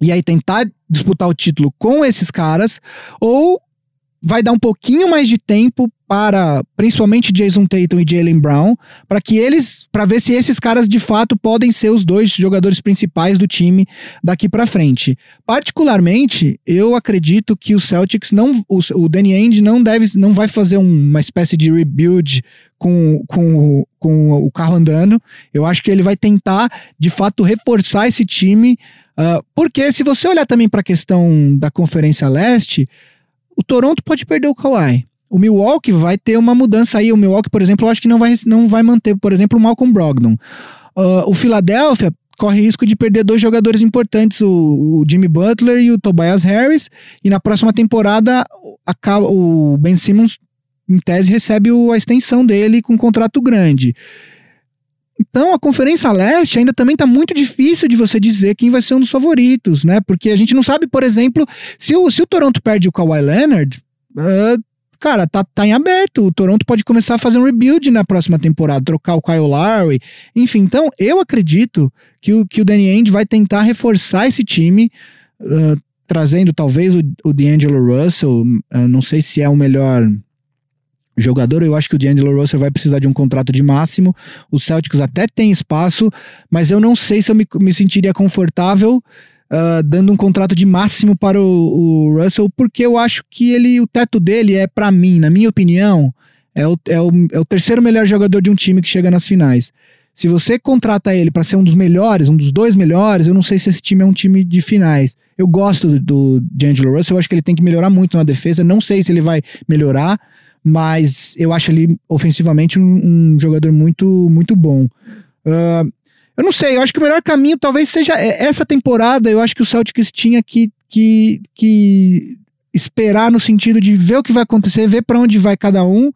e aí tentar disputar o título com esses caras, ou vai dar um pouquinho mais de tempo para principalmente Jason Tatum e Jalen Brown, para que eles, para ver se esses caras de fato podem ser os dois jogadores principais do time daqui para frente. Particularmente, eu acredito que o Celtics não, o, o Danny Ainge não deve, não vai fazer um- uma espécie de rebuild com, com, com o carro andando. Eu acho que ele vai tentar, de fato, reforçar esse time, ah, porque se você olhar também para a questão da Conferência Leste, o Toronto pode perder o Kawhi. O Milwaukee vai ter uma mudança aí. O Milwaukee, por exemplo, eu acho que não vai, não vai manter, por exemplo, o Malcolm Brogdon. Ah, o Philadelphia corre risco de perder dois jogadores importantes, o, o Jimmy Butler e o Tobias Harris. E na próxima temporada, acaba, o Ben Simmons, em tese, recebe o- a extensão dele com um contrato grande. Então, a Conferência Leste ainda também tá muito difícil de você dizer quem vai ser um dos favoritos, né? Porque a gente não sabe, por exemplo, se o, se o Toronto perde o Kawhi Leonard, ah, cara, tá, tá em aberto. O Toronto pode começar a fazer um rebuild na próxima temporada, trocar o Kyle Lowry. Enfim, então eu acredito que o, que o Danny Ainge vai tentar reforçar esse time, ah, trazendo talvez o, o D'Angelo Russell. ah, não sei se é o melhor jogador. Eu acho que o D'Angelo Russell vai precisar de um contrato de máximo. O Celtics até tem espaço, mas eu não sei se eu me, me sentiria confortável uh, dando um contrato de máximo para o, o, Russell, porque eu acho que ele, o teto dele é, para mim, na minha opinião, é o, é, o, é o terceiro melhor jogador de um time que chega nas finais. Se você contrata ele para ser um dos melhores, um dos dois melhores, eu não sei se esse time é um time de finais. Eu gosto do, do D'Angelo Russell, eu acho que ele tem que melhorar muito na defesa. Não sei se ele vai melhorar, mas eu acho ele ofensivamente um, um jogador muito, muito bom. Uh, eu não sei, eu acho que o melhor caminho talvez seja essa temporada. Eu acho que o Celtics tinha que, que, que esperar no sentido de ver o que vai acontecer, ver para onde vai cada um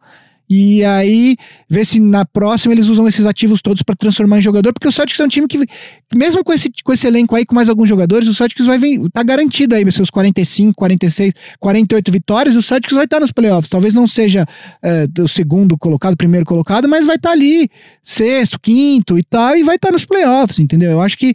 e aí, ver se na próxima eles usam esses ativos todos para transformar em jogador, porque o Celtics é um time que, mesmo com esse, com esse elenco aí, com mais alguns jogadores, o Celtics vai vir, tá garantido aí, seus 45, 46, 48 vitórias, o Celtics vai estar tá nos playoffs. Talvez não seja é, o segundo colocado, primeiro colocado, mas vai estar tá ali, sexto, quinto e tal, e vai estar tá nos playoffs, entendeu? Eu acho que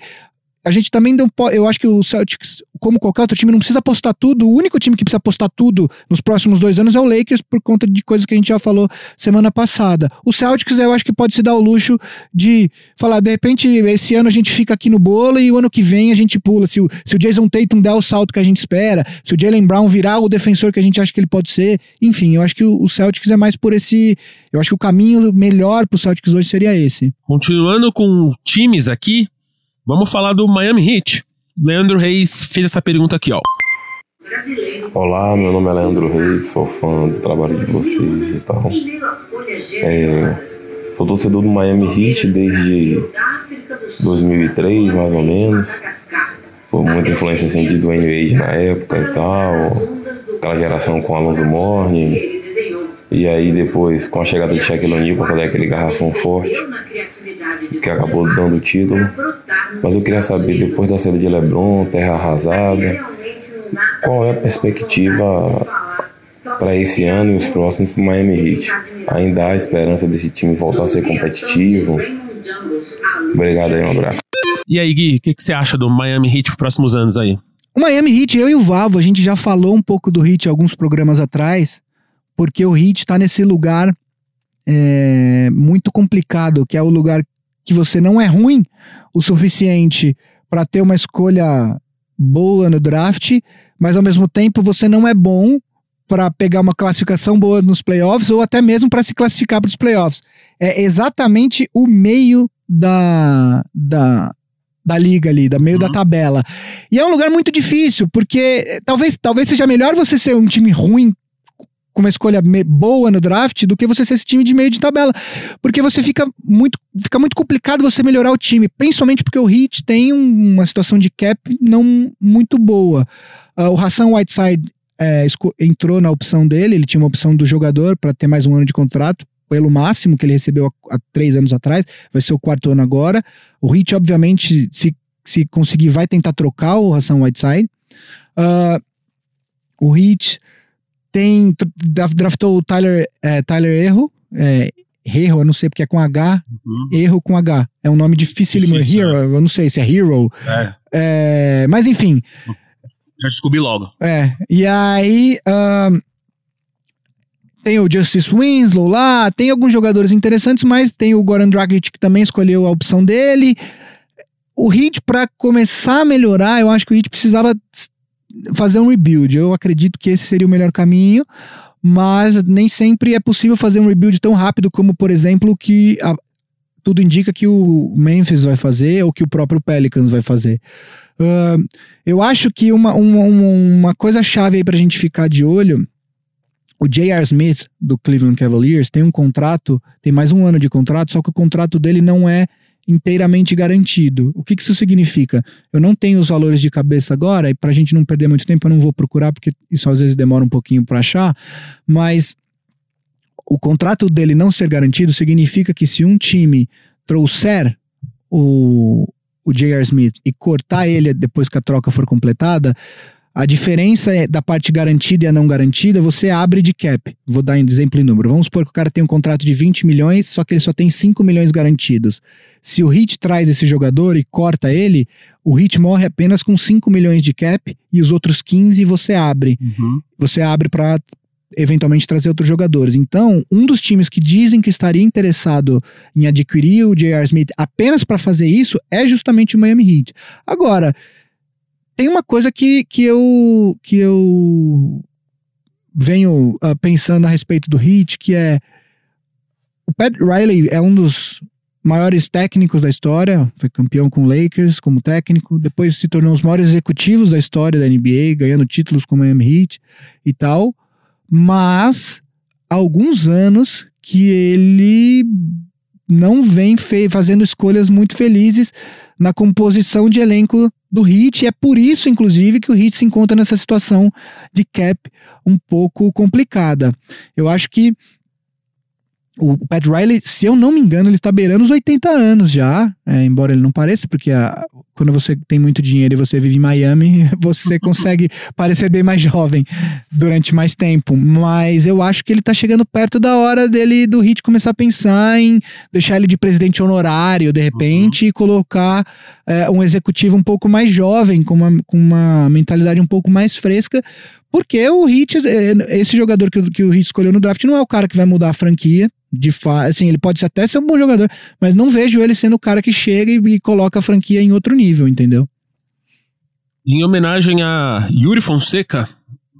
a gente também não pode. Eu acho que o Celtics, como qualquer outro time, não precisa apostar tudo. O único time que precisa apostar tudo nos próximos dois anos é o Lakers, por conta de coisas que a gente já falou semana passada. O Celtics, eu acho que pode se dar o luxo de falar, de repente, esse ano a gente fica aqui no bolo e o ano que vem a gente pula. Se o, se o Jason Tatum der o salto que a gente espera, se o Jalen Brown virar o defensor que a gente acha que ele pode ser. Enfim, eu acho que o, o Celtics é mais por esse. Eu acho que o caminho melhor pro Celtics hoje seria esse. Continuando com times aqui, Vamos falar do Miami Heat. Leandro Reis fez essa pergunta aqui, ó. Olá, meu nome é Leandro Reis, sou fã do trabalho de vocês e tal. É, sou torcedor do Miami Heat desde 2003, mais ou menos. Por muita influência assim, de Dwayne Wade na época e tal. Aquela geração com Alonso Morning. E aí depois, com a chegada de Shaquille O'Neal para fazer aquele garrafão forte, que acabou dando o título. Mas eu queria saber, depois da série de LeBron, Terra Arrasada, qual é a perspectiva para esse ano e os próximos para o Miami Heat? Ainda há esperança desse time voltar a ser competitivo? Obrigado aí, um abraço. E aí, Gui, o que, que, você acha do Miami Heat para os próximos anos aí? O Miami Heat, eu e o Vavo, a gente já falou um pouco do Heat alguns programas atrás, porque o Heat está nesse lugar é, muito complicado, que é o lugar que você não é ruim o suficiente para ter uma escolha boa no draft, mas ao mesmo tempo você não é bom para pegar uma classificação boa nos playoffs ou até mesmo para se classificar para os playoffs. É exatamente o meio da, da, da liga ali, da meio uhum. da tabela. E é um lugar muito difícil, porque eh, talvez, talvez seja melhor você ser um time ruim com uma escolha boa no draft do que você ser esse time de meio de tabela. Porque você fica muito, fica muito complicado você melhorar o time, principalmente porque o Heat tem um, uma situação de cap não muito boa. Uh, o Hassan Whiteside é, entrou na opção dele, ele tinha uma opção do jogador para ter mais um ano de contrato, pelo máximo que ele recebeu há, há, três anos atrás, vai ser o quarto ano agora. O Heat, obviamente, se, se conseguir, vai tentar trocar o Hassan Whiteside. Uh, o Heat tem, draftou o Tyler, é, Tyler Erro, é, Erro, eu não sei porque é com H, uhum. Erro com H. É um nome dificílimo. Difícil, Hero, é. eu não sei se é Hero. É. É, mas enfim. Já descobri logo. É. E aí. Um, tem o Justice Winslow lá, tem alguns jogadores interessantes, mas tem o Goran Dragic que também escolheu a opção dele. O Heat, para começar a melhorar, eu acho que o Heat precisava fazer um rebuild. Eu acredito que esse seria o melhor caminho, mas nem sempre é possível fazer um rebuild tão rápido como, por exemplo, que a, tudo indica que o Memphis vai fazer ou que o próprio Pelicans vai fazer. Uh, eu acho que uma, uma, uma coisa chave aí pra gente ficar de olho. O J.R. Smith, do Cleveland Cavaliers, tem um contrato, tem mais um ano de contrato, só que o contrato dele não é inteiramente garantido. O que, que isso significa? Eu não tenho os valores de cabeça agora, e para a gente não perder muito tempo, eu não vou procurar, porque isso às vezes demora um pouquinho para achar, mas o contrato dele não ser garantido significa que se um time trouxer o, o J.R. Smith e cortar ele depois que a troca for completada, a diferença é da parte garantida e a não garantida, você abre de cap. Vou dar um exemplo em número. Vamos supor que o cara tem um contrato de 20 milhões, só que ele só tem 5 milhões garantidos. Se o Heat traz esse jogador e corta ele, o Heat morre apenas com 5 milhões de cap e os outros 15 você abre. Uhum. Você abre para eventualmente trazer outros jogadores. Então, um dos times que dizem que estaria interessado em adquirir o J.R. Smith apenas para fazer isso é justamente o Miami Heat. Agora, tem uma coisa que, que eu que eu venho uh, pensando a respeito do Heat, que é o Pat Riley é um dos maiores técnicos da história, foi campeão com o Lakers como técnico, depois se tornou um dos maiores executivos da história da NBA, ganhando títulos com o Miami Heat e tal, mas há alguns anos que ele não vem fazendo escolhas muito felizes na composição de elenco do Heat, é por isso, inclusive, que o Heat se encontra nessa situação de cap um pouco complicada. Eu acho que o Pat Riley, se eu não me engano, ele está beirando os 80 anos já, é, embora ele não pareça, porque a, quando você tem muito dinheiro e você vive em Miami, [laughs] você [laughs] consegue parecer bem mais jovem durante mais tempo. Mas eu acho que ele está chegando perto da hora dele, do Hit, começar a pensar em deixar ele de presidente honorário, de repente, uhum. e colocar é, um executivo um pouco mais jovem, com uma, com uma mentalidade um pouco mais fresca, porque o Hit, é, esse jogador que, que o Hit escolheu no draft não é o cara que vai mudar a franquia de fato, assim, ele pode até ser um bom jogador, mas não vejo ele sendo o cara que chega e, e, coloca a franquia em outro nível, entendeu? Em homenagem a Yuri Fonseca,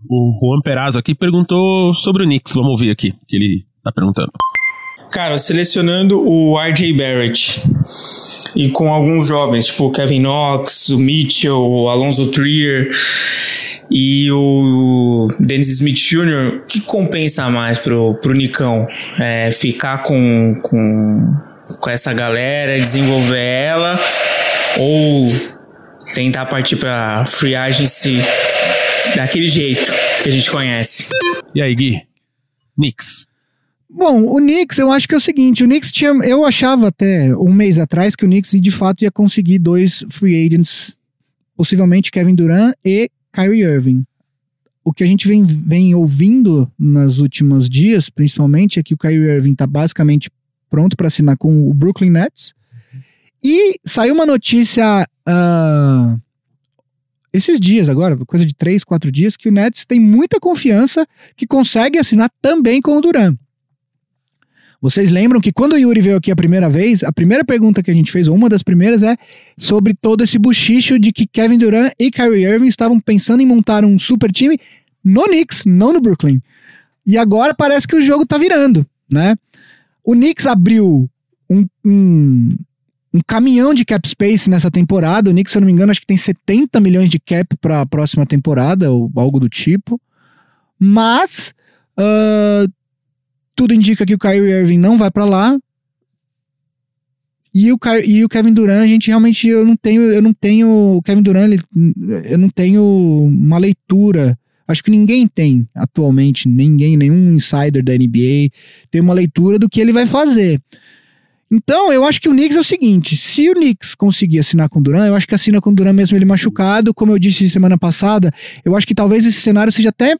o Juan Perazzo aqui perguntou sobre o Knicks. Vamos ouvir aqui, que ele tá perguntando. Cara, selecionando o RJ Barrett e com alguns jovens, tipo o Kevin Knox, o Mitchell, o Alonso Trier, e o Dennis Smith Jr., o que compensa mais pro, pro Nicão? É ficar com, com, com essa galera, desenvolver ela, ou tentar partir pra free agency daquele jeito que a gente conhece? E aí, Gui? Knicks. Bom, o Knicks, eu acho que é o seguinte, o Knicks tinha, eu achava até um mês atrás que o Knicks de fato ia conseguir dois free agents, possivelmente Kevin Durant e Kyrie Irving. O que a gente vem, vem ouvindo nos últimos dias, principalmente, é que o Kyrie Irving está basicamente pronto para assinar com o Brooklyn Nets. E saiu uma notícia uh, esses dias agora, coisa de três, quatro dias, que o Nets tem muita confiança que consegue assinar também com o Durant. Vocês lembram que quando o Yuri veio aqui a primeira vez, a primeira pergunta que a gente fez, ou uma das primeiras, é sobre todo esse buchicho de que Kevin Durant e Kyrie Irving estavam pensando em montar um super time no Knicks, não no Brooklyn. E agora parece que o jogo tá virando, né? O Knicks abriu um, um, um caminhão de cap space nessa temporada. O Knicks, se eu não me engano, acho que tem 70 milhões de cap para a próxima temporada, ou algo do tipo. Mas uh, tudo indica que o Kyrie Irving não vai para lá. E o, e o Kevin Durant, a gente realmente eu não tenho, eu não tenho, o Kevin Durant, ele, eu não tenho uma leitura. Acho que ninguém tem atualmente, ninguém, nenhum insider da NBA tem uma leitura do que ele vai fazer. Então, eu acho que o Knicks é o seguinte: se o Knicks conseguir assinar com o Durant, eu acho que assina com o Durant mesmo ele machucado. Como eu disse semana passada, eu acho que talvez esse cenário seja até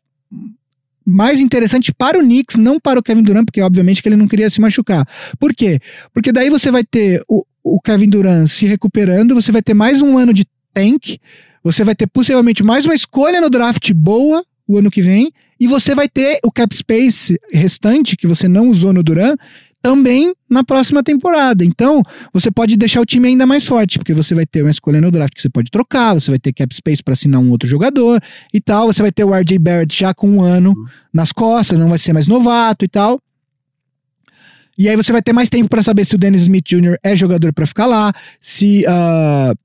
mais interessante para o Knicks, não para o Kevin Durant, porque obviamente que ele não queria se machucar. Por quê? Porque daí você vai ter o, o Kevin Durant se recuperando, você vai ter mais um ano de tank, você vai ter possivelmente mais uma escolha no draft boa o ano que vem, e você vai ter o cap space restante que você não usou no Durant também na próxima temporada. Então, você pode deixar o time ainda mais forte, porque você vai ter uma escolha no draft que você pode trocar, você vai ter cap space para assinar um outro jogador e tal, você vai ter o RJ Barrett já com um ano nas costas, não vai ser mais novato e tal. E aí você vai ter mais tempo para saber se o Dennis Smith Jr. é jogador para ficar lá, se uh,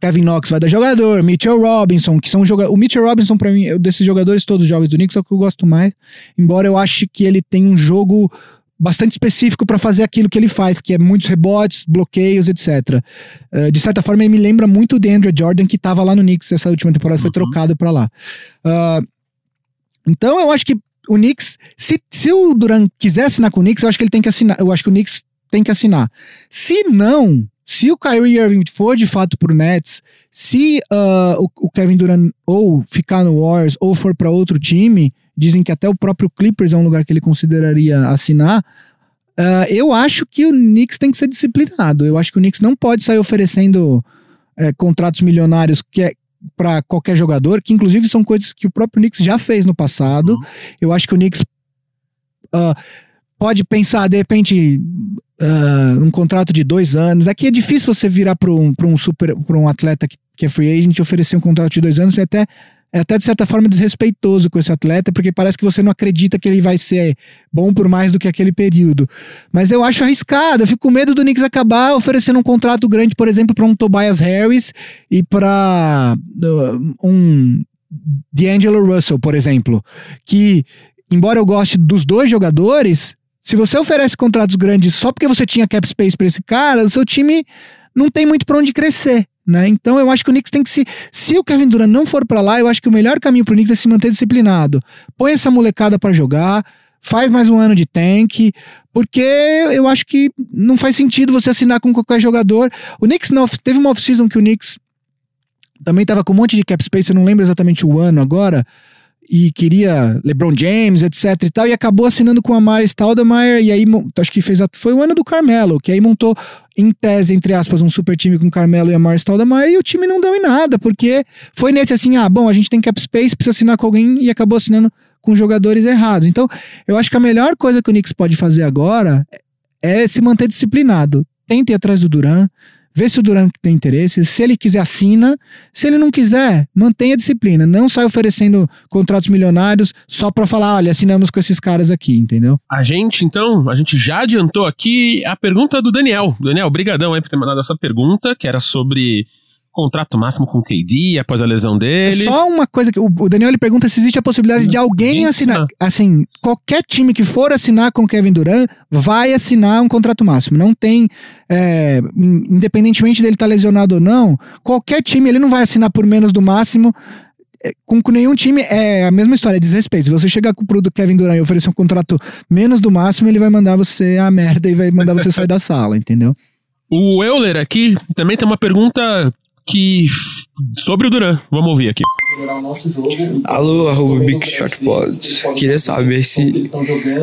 Kevin Knox vai dar jogador, Mitchell Robinson, que são jogadores. O Mitchell Robinson, para mim, desses jogadores todos jovens do Knicks, é o que eu gosto mais. Embora eu ache que ele tem um jogo bastante específico para fazer aquilo que ele faz, que é muitos rebotes, bloqueios, etc. Uh, eh, de certa forma, ele me lembra muito o Andrew Jordan, que estava lá no Knicks essa última temporada, uhum. foi trocado para lá. Uh, então, eu acho que o Knicks, se, se o Duran quiser assinar com o Knicks, eu acho que ele tem que assinar. Eu acho que o Knicks tem que assinar. Se não, se o Kyrie Irving for de fato pro Nets, se uh, o, o, Kevin Durant ou ficar no Warriors ou for para outro time, dizem que até o próprio Clippers é um lugar que ele consideraria assinar. Uh, eu acho que o Knicks tem que ser disciplinado. Eu acho que o Knicks não pode sair oferecendo é, contratos milionários, que é, para qualquer jogador, que inclusive são coisas que o próprio Knicks já fez no passado. Eu acho que o Knicks uh, pode pensar, de repente, uh, um contrato de dois anos. Aqui é difícil você virar para um, um super pra um atleta que, que é free agent e oferecer um contrato de dois anos e até é até de certa forma desrespeitoso com esse atleta, porque parece que você não acredita que ele vai ser bom por mais do que aquele período. Mas eu acho arriscado, eu fico com medo do Knicks acabar oferecendo um contrato grande, por exemplo, para um Tobias Harris e para uh, um D'Angelo Russell, por exemplo, que embora eu goste dos dois jogadores, se você oferece contratos grandes só porque você tinha cap space para esse cara, o seu time não tem muito para onde crescer. Né? Então eu acho que o Knicks tem que se. Se o Kevin Durant não for para lá, eu acho que o melhor caminho pro Knicks é se manter disciplinado. Põe essa molecada para jogar, faz mais um ano de tank, porque eu acho que não faz sentido você assinar com qualquer jogador. O Knicks não, teve uma off-season que o Knicks também tava com um monte de cap space, eu não lembro exatamente o ano agora e queria LeBron James, etc e tal, e acabou assinando com a Mari Stoudemire, e aí acho que fez foi o ano do Carmelo, que aí montou em tese, entre aspas, um super time com Carmelo e a Mari Stoudemire, e o time não deu em nada, porque foi nesse assim, ah, bom, a gente tem cap space, precisa assinar com alguém, e acabou assinando com jogadores errados. Então, eu acho que a melhor coisa que o Knicks pode fazer agora é se manter disciplinado. Tente ir atrás do Duran, vê se o Duran tem interesse, se ele quiser assina, se ele não quiser, mantenha a disciplina, não sai oferecendo contratos milionários só para falar, olha, assinamos com esses caras aqui, entendeu? A gente, então, a gente já adiantou aqui a pergunta do Daniel. Daniel, brigadão aí por ter mandado essa pergunta, que era sobre contrato máximo com o KD após a lesão dele. É só uma coisa que o Daniel ele pergunta se existe a possibilidade de alguém assinar. Assim, qualquer time que for assinar com o Kevin Durant vai assinar um contrato máximo. Não tem, é, independentemente dele estar tá lesionado ou não, qualquer time ele não vai assinar por menos do máximo. É, com, com nenhum time é a mesma história, é desrespeito. Se você chegar com o produto Kevin Durant e oferecer um contrato menos do máximo, ele vai mandar você a merda e vai mandar você sair da sala, entendeu? O Euler aqui também tem uma pergunta que sobre o Duran. Vamos ouvir aqui. Alô, arroba Big Shot Pod. Queria saber se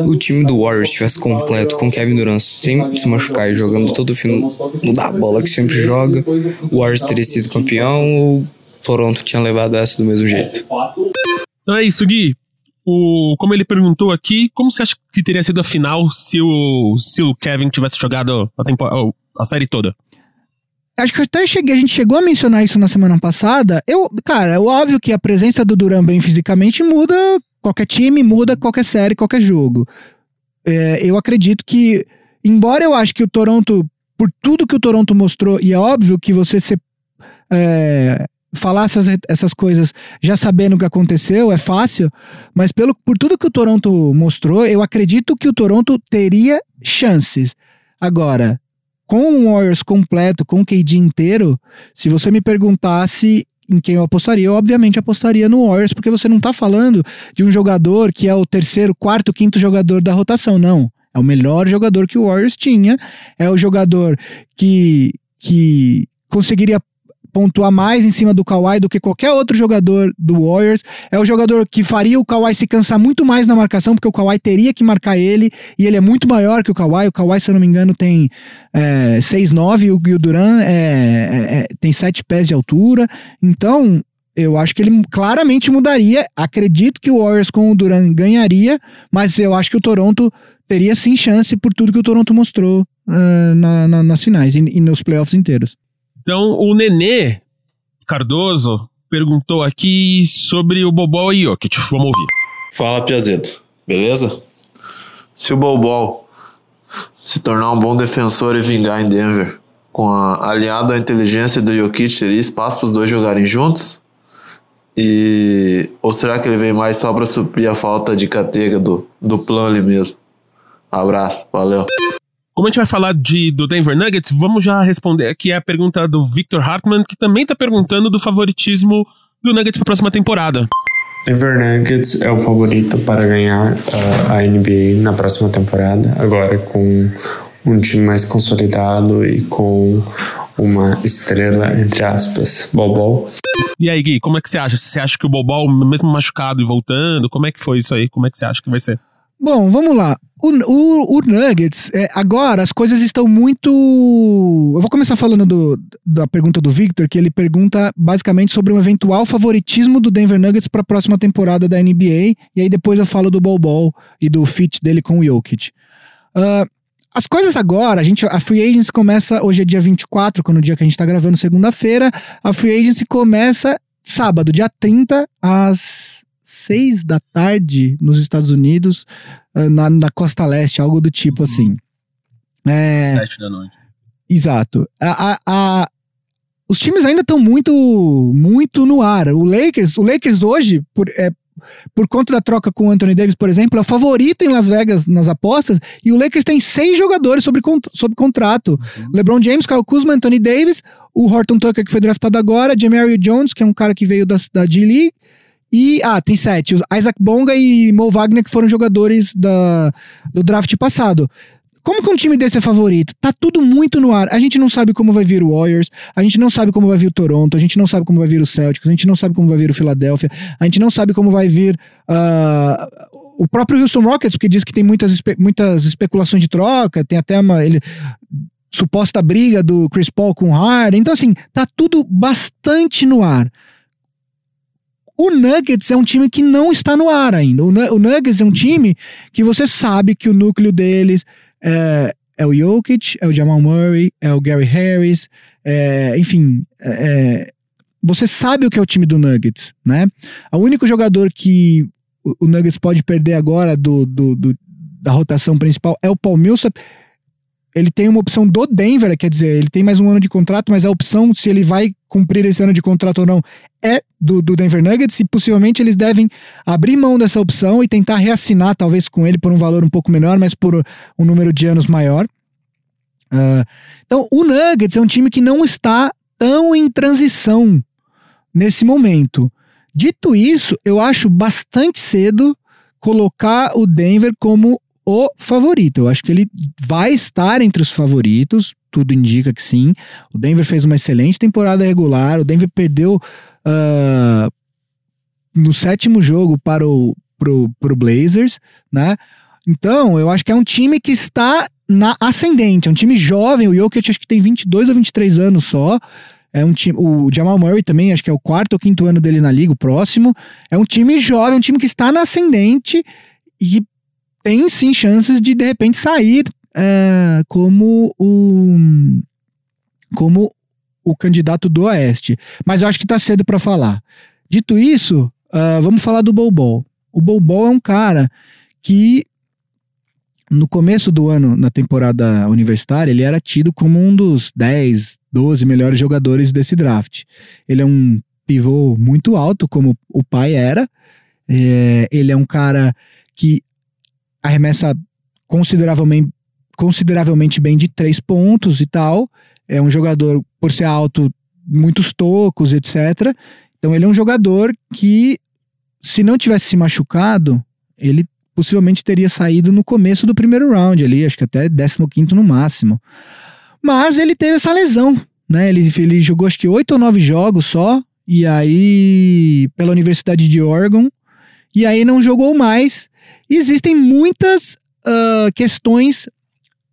o time do Warriors estivesse completo com Kevin Durant sem se machucar e jogando todo o fim da bola que sempre joga, o Warriors teria sido campeão ou Toronto tinha levado essa do mesmo jeito? Então é isso, Gui. O, como ele perguntou aqui, como você acha que teria sido a final se o, se o Kevin tivesse jogado a, tempo, a série toda? Acho que até cheguei, a gente chegou a mencionar isso na semana passada. Eu, cara, é óbvio que a presença do Duran bem fisicamente muda qualquer time, muda qualquer série, qualquer jogo. É, eu acredito que, embora eu acho que o Toronto, por tudo que o Toronto mostrou, e é óbvio que você se, é, falar essas, essas coisas já sabendo o que aconteceu é fácil, mas pelo, por tudo que o Toronto mostrou, eu acredito que o Toronto teria chances. Agora, com o Warriors completo, com o KD inteiro, se você me perguntasse em quem eu apostaria, eu obviamente apostaria no Warriors, porque você não tá falando de um jogador que é o terceiro, quarto, quinto jogador da rotação, não. É o melhor jogador que o Warriors tinha, é o jogador que, que conseguiria pontuar mais em cima do Kawhi do que qualquer outro jogador do Warriors. É o jogador que faria o Kawhi se cansar muito mais na marcação, porque o Kawhi teria que marcar ele, e ele é muito maior que o Kawhi. O Kawhi, se eu não me engano, tem é, 6'9 e o, Duran é, é, é, tem 7 pés de altura. Então, eu acho que ele claramente mudaria. Acredito que o Warriors com o Duran ganharia, mas eu acho que o Toronto teria sim chance por tudo que o Toronto mostrou uh, na, na, nas finais e, e nos playoffs inteiros. Então, o Nenê Cardoso perguntou aqui sobre o Bobol e Jokic. Vamos ouvir. Fala, Piazeto. Beleza? Se o Bobol se tornar um bom defensor e vingar em Denver, com a, aliado à inteligência do Jokic, teria espaço para os dois jogarem juntos? E ou será que ele vem mais só para suprir a falta de catega do, do plano ali mesmo? Abraço, valeu. Como a gente vai falar de, do Denver Nuggets, vamos já responder aqui a pergunta do Victor Hartman, que também está perguntando do favoritismo do Nuggets para a próxima temporada. Denver Nuggets é o favorito para ganhar uh, a NBA na próxima temporada, agora com um time mais consolidado e com uma estrela, entre aspas, Bobol. E aí, Gui, como é que você acha? Você acha que o Bobol, mesmo machucado e voltando, como é que foi isso aí? Como é que você acha que vai ser? Bom, vamos lá. O, o, o Nuggets, é, agora as coisas estão muito. Eu vou começar falando do, da pergunta do Victor, que ele pergunta basicamente sobre um eventual favoritismo do Denver Nuggets para a próxima temporada da NBA. E aí depois eu falo do Bol Bol e do fit dele com o Jokic. Uh, as coisas agora, a gente, a Free Agency começa, hoje é dia 24, quando é o dia que a gente tá gravando, segunda-feira. A Free Agency começa sábado, dia 30, às 6 da tarde, nos Estados Unidos, ah, na, na costa leste, algo do tipo assim. É, Sete da noite. Exato. A, a- a- os times ainda estão muito, muito no ar. O Lakers, o Lakers hoje, por, é, por conta da troca com o Anthony Davis, por exemplo, é o favorito em Las Vegas nas apostas. E o Lakers tem seis jogadores sob, sob contrato: LeBron James, Kyle Kuzma, Anthony Davis, o Horton Tucker que foi draftado agora, Jamario Jones que é um cara que veio da, da G League. E, ah, tem sete. Isaac Bonga e Mo Wagner, que foram jogadores da, do draft passado. Como que um time desse é favorito? Tá tudo muito no ar. A gente não sabe como vai vir o Warriors, a gente não sabe como vai vir o Toronto, a gente não sabe como vai vir o Celtics, a gente não sabe como vai vir o Philadelphia, a gente não sabe como vai vir ah, o próprio Houston Rockets, porque diz que tem muitas, espe- muitas especulações de troca, tem até uma ele, suposta briga do Chris Paul com o Harden. Então, assim, tá tudo bastante no ar. O Nuggets é um time que não está no ar ainda. O, o Nuggets é um time que você sabe que o núcleo deles é, é o Jokic, é o Jamal Murray, é o Gary Harris, é, enfim, é, é, você sabe o que é o time do Nuggets, né? O único jogador que o, o Nuggets pode perder agora do, do- do- da rotação principal é o Paul Millsap. Ele tem uma opção do Denver, quer dizer, ele tem mais um ano de contrato, mas a opção se ele vai cumprir esse ano de contrato ou não é do, do Denver Nuggets e possivelmente eles devem abrir mão dessa opção e tentar reassinar, talvez com ele por um valor um pouco menor, mas por um número de anos maior. Ah, então, o Nuggets é um time que não está tão em transição nesse momento. Dito isso, eu acho bastante cedo colocar o Denver como o favorito. Eu acho que ele vai estar entre os favoritos, tudo indica que sim. O Denver fez uma excelente temporada regular, o Denver perdeu ah, no sétimo jogo para o pro, pro Blazers, né? Então, eu acho que é um time que está na ascendente, é um time jovem, o Jokic acho que tem 22 ou 23 anos só. É um time, o Jamal Murray também, acho que é o quarto ou quinto ano dele na liga, o próximo. É um time jovem, um time que está na ascendente e tem sim chances de de repente sair é, como o como o candidato do Oeste. Mas eu acho que tá cedo para falar. Dito isso, ah, vamos falar do Bol O Bol é um cara que no começo do ano, na temporada universitária, ele era tido como um dos 10, 12 melhores jogadores desse draft. Ele é um pivô muito alto, como o pai era. É, ele é um cara que arremessa consideravelmente, consideravelmente bem de três pontos e tal. É um jogador, por ser alto, muitos tocos, etc. Então ele é um jogador que, se não tivesse se machucado, ele possivelmente teria saído no começo do primeiro round ali, acho que até 15 no máximo. Mas ele teve essa lesão, né? Ele, ele jogou acho que oito ou nove jogos só, e aí pela Universidade de Oregon, e aí não jogou mais. E existem muitas ah, questões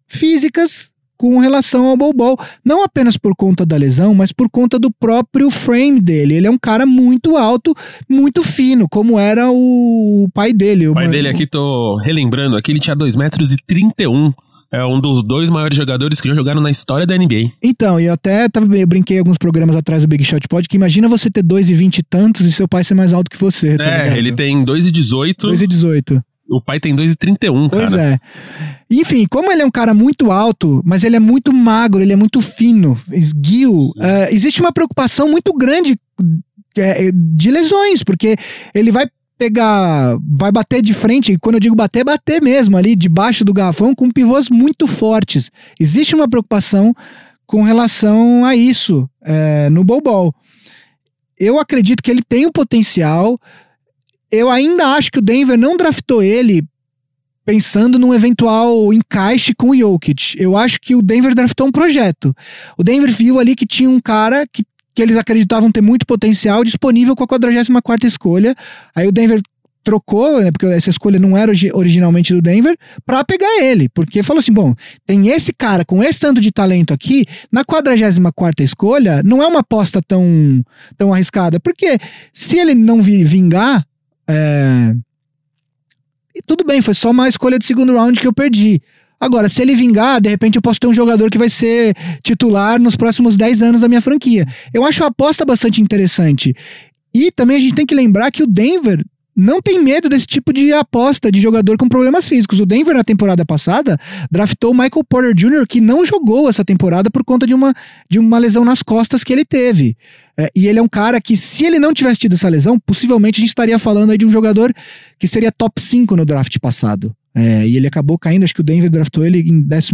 físicas com relação ao Bol Não apenas por conta da lesão, mas por conta do próprio frame dele. Ele é um cara muito alto, muito fino, como era o pai dele. O pai dele aqui, tô relembrando aqui, ele tinha 2 metros e 31. É um dos dois maiores jogadores que já jogaram na história da NBA. Então, e eu até tava, eu brinquei alguns programas atrás do Big Shot Pod, que imagina você ter 2 e 20 e tantos e seu pai ser mais alto que você, tá é, ligado? ele tem 2 e 18. 2 e 18. O pai tem 2 e 31, cara. Pois é. Enfim, como ele é um cara muito alto, mas ele é muito magro, ele é muito fino, esguio, é, existe uma preocupação muito grande é, de lesões, porque ele vai pegar, vai bater de frente, e quando eu digo bater, é bater mesmo, ali debaixo do garrafão, com pivôs muito fortes. Existe uma preocupação com relação a isso é, no Bol Eu acredito que ele tem um potencial. Eu ainda acho que o Denver não draftou ele pensando num eventual encaixe com o Jokic. Eu acho que o Denver draftou um projeto. O Denver viu ali que tinha um cara que, que eles acreditavam ter muito potencial disponível com a 44ª escolha. Aí o Denver trocou, né, porque essa escolha não era origi- originalmente do Denver, pra pegar ele. Porque falou assim: bom, tem esse cara com esse tanto de talento aqui, na 44 escolha, não é uma aposta tão, tão arriscada. Porque se ele não vi- vingar, é, tudo bem, foi só uma escolha de segundo round que eu perdi. Agora, se ele vingar, de repente eu posso ter um jogador que vai ser titular nos próximos 10 anos da minha franquia. Eu acho a aposta bastante interessante. E também a gente tem que lembrar que o Denver não tem medo desse tipo de aposta de jogador com problemas físicos. O Denver, na temporada passada, draftou o Michael Porter Jr., que não jogou essa temporada por conta de uma, de uma lesão nas costas que ele teve. É, e ele é um cara que, se ele não tivesse tido essa lesão, possivelmente a gente estaria falando aí de um jogador que seria top 5 no draft passado. É, e ele acabou caindo, acho que o Denver draftou ele em 14.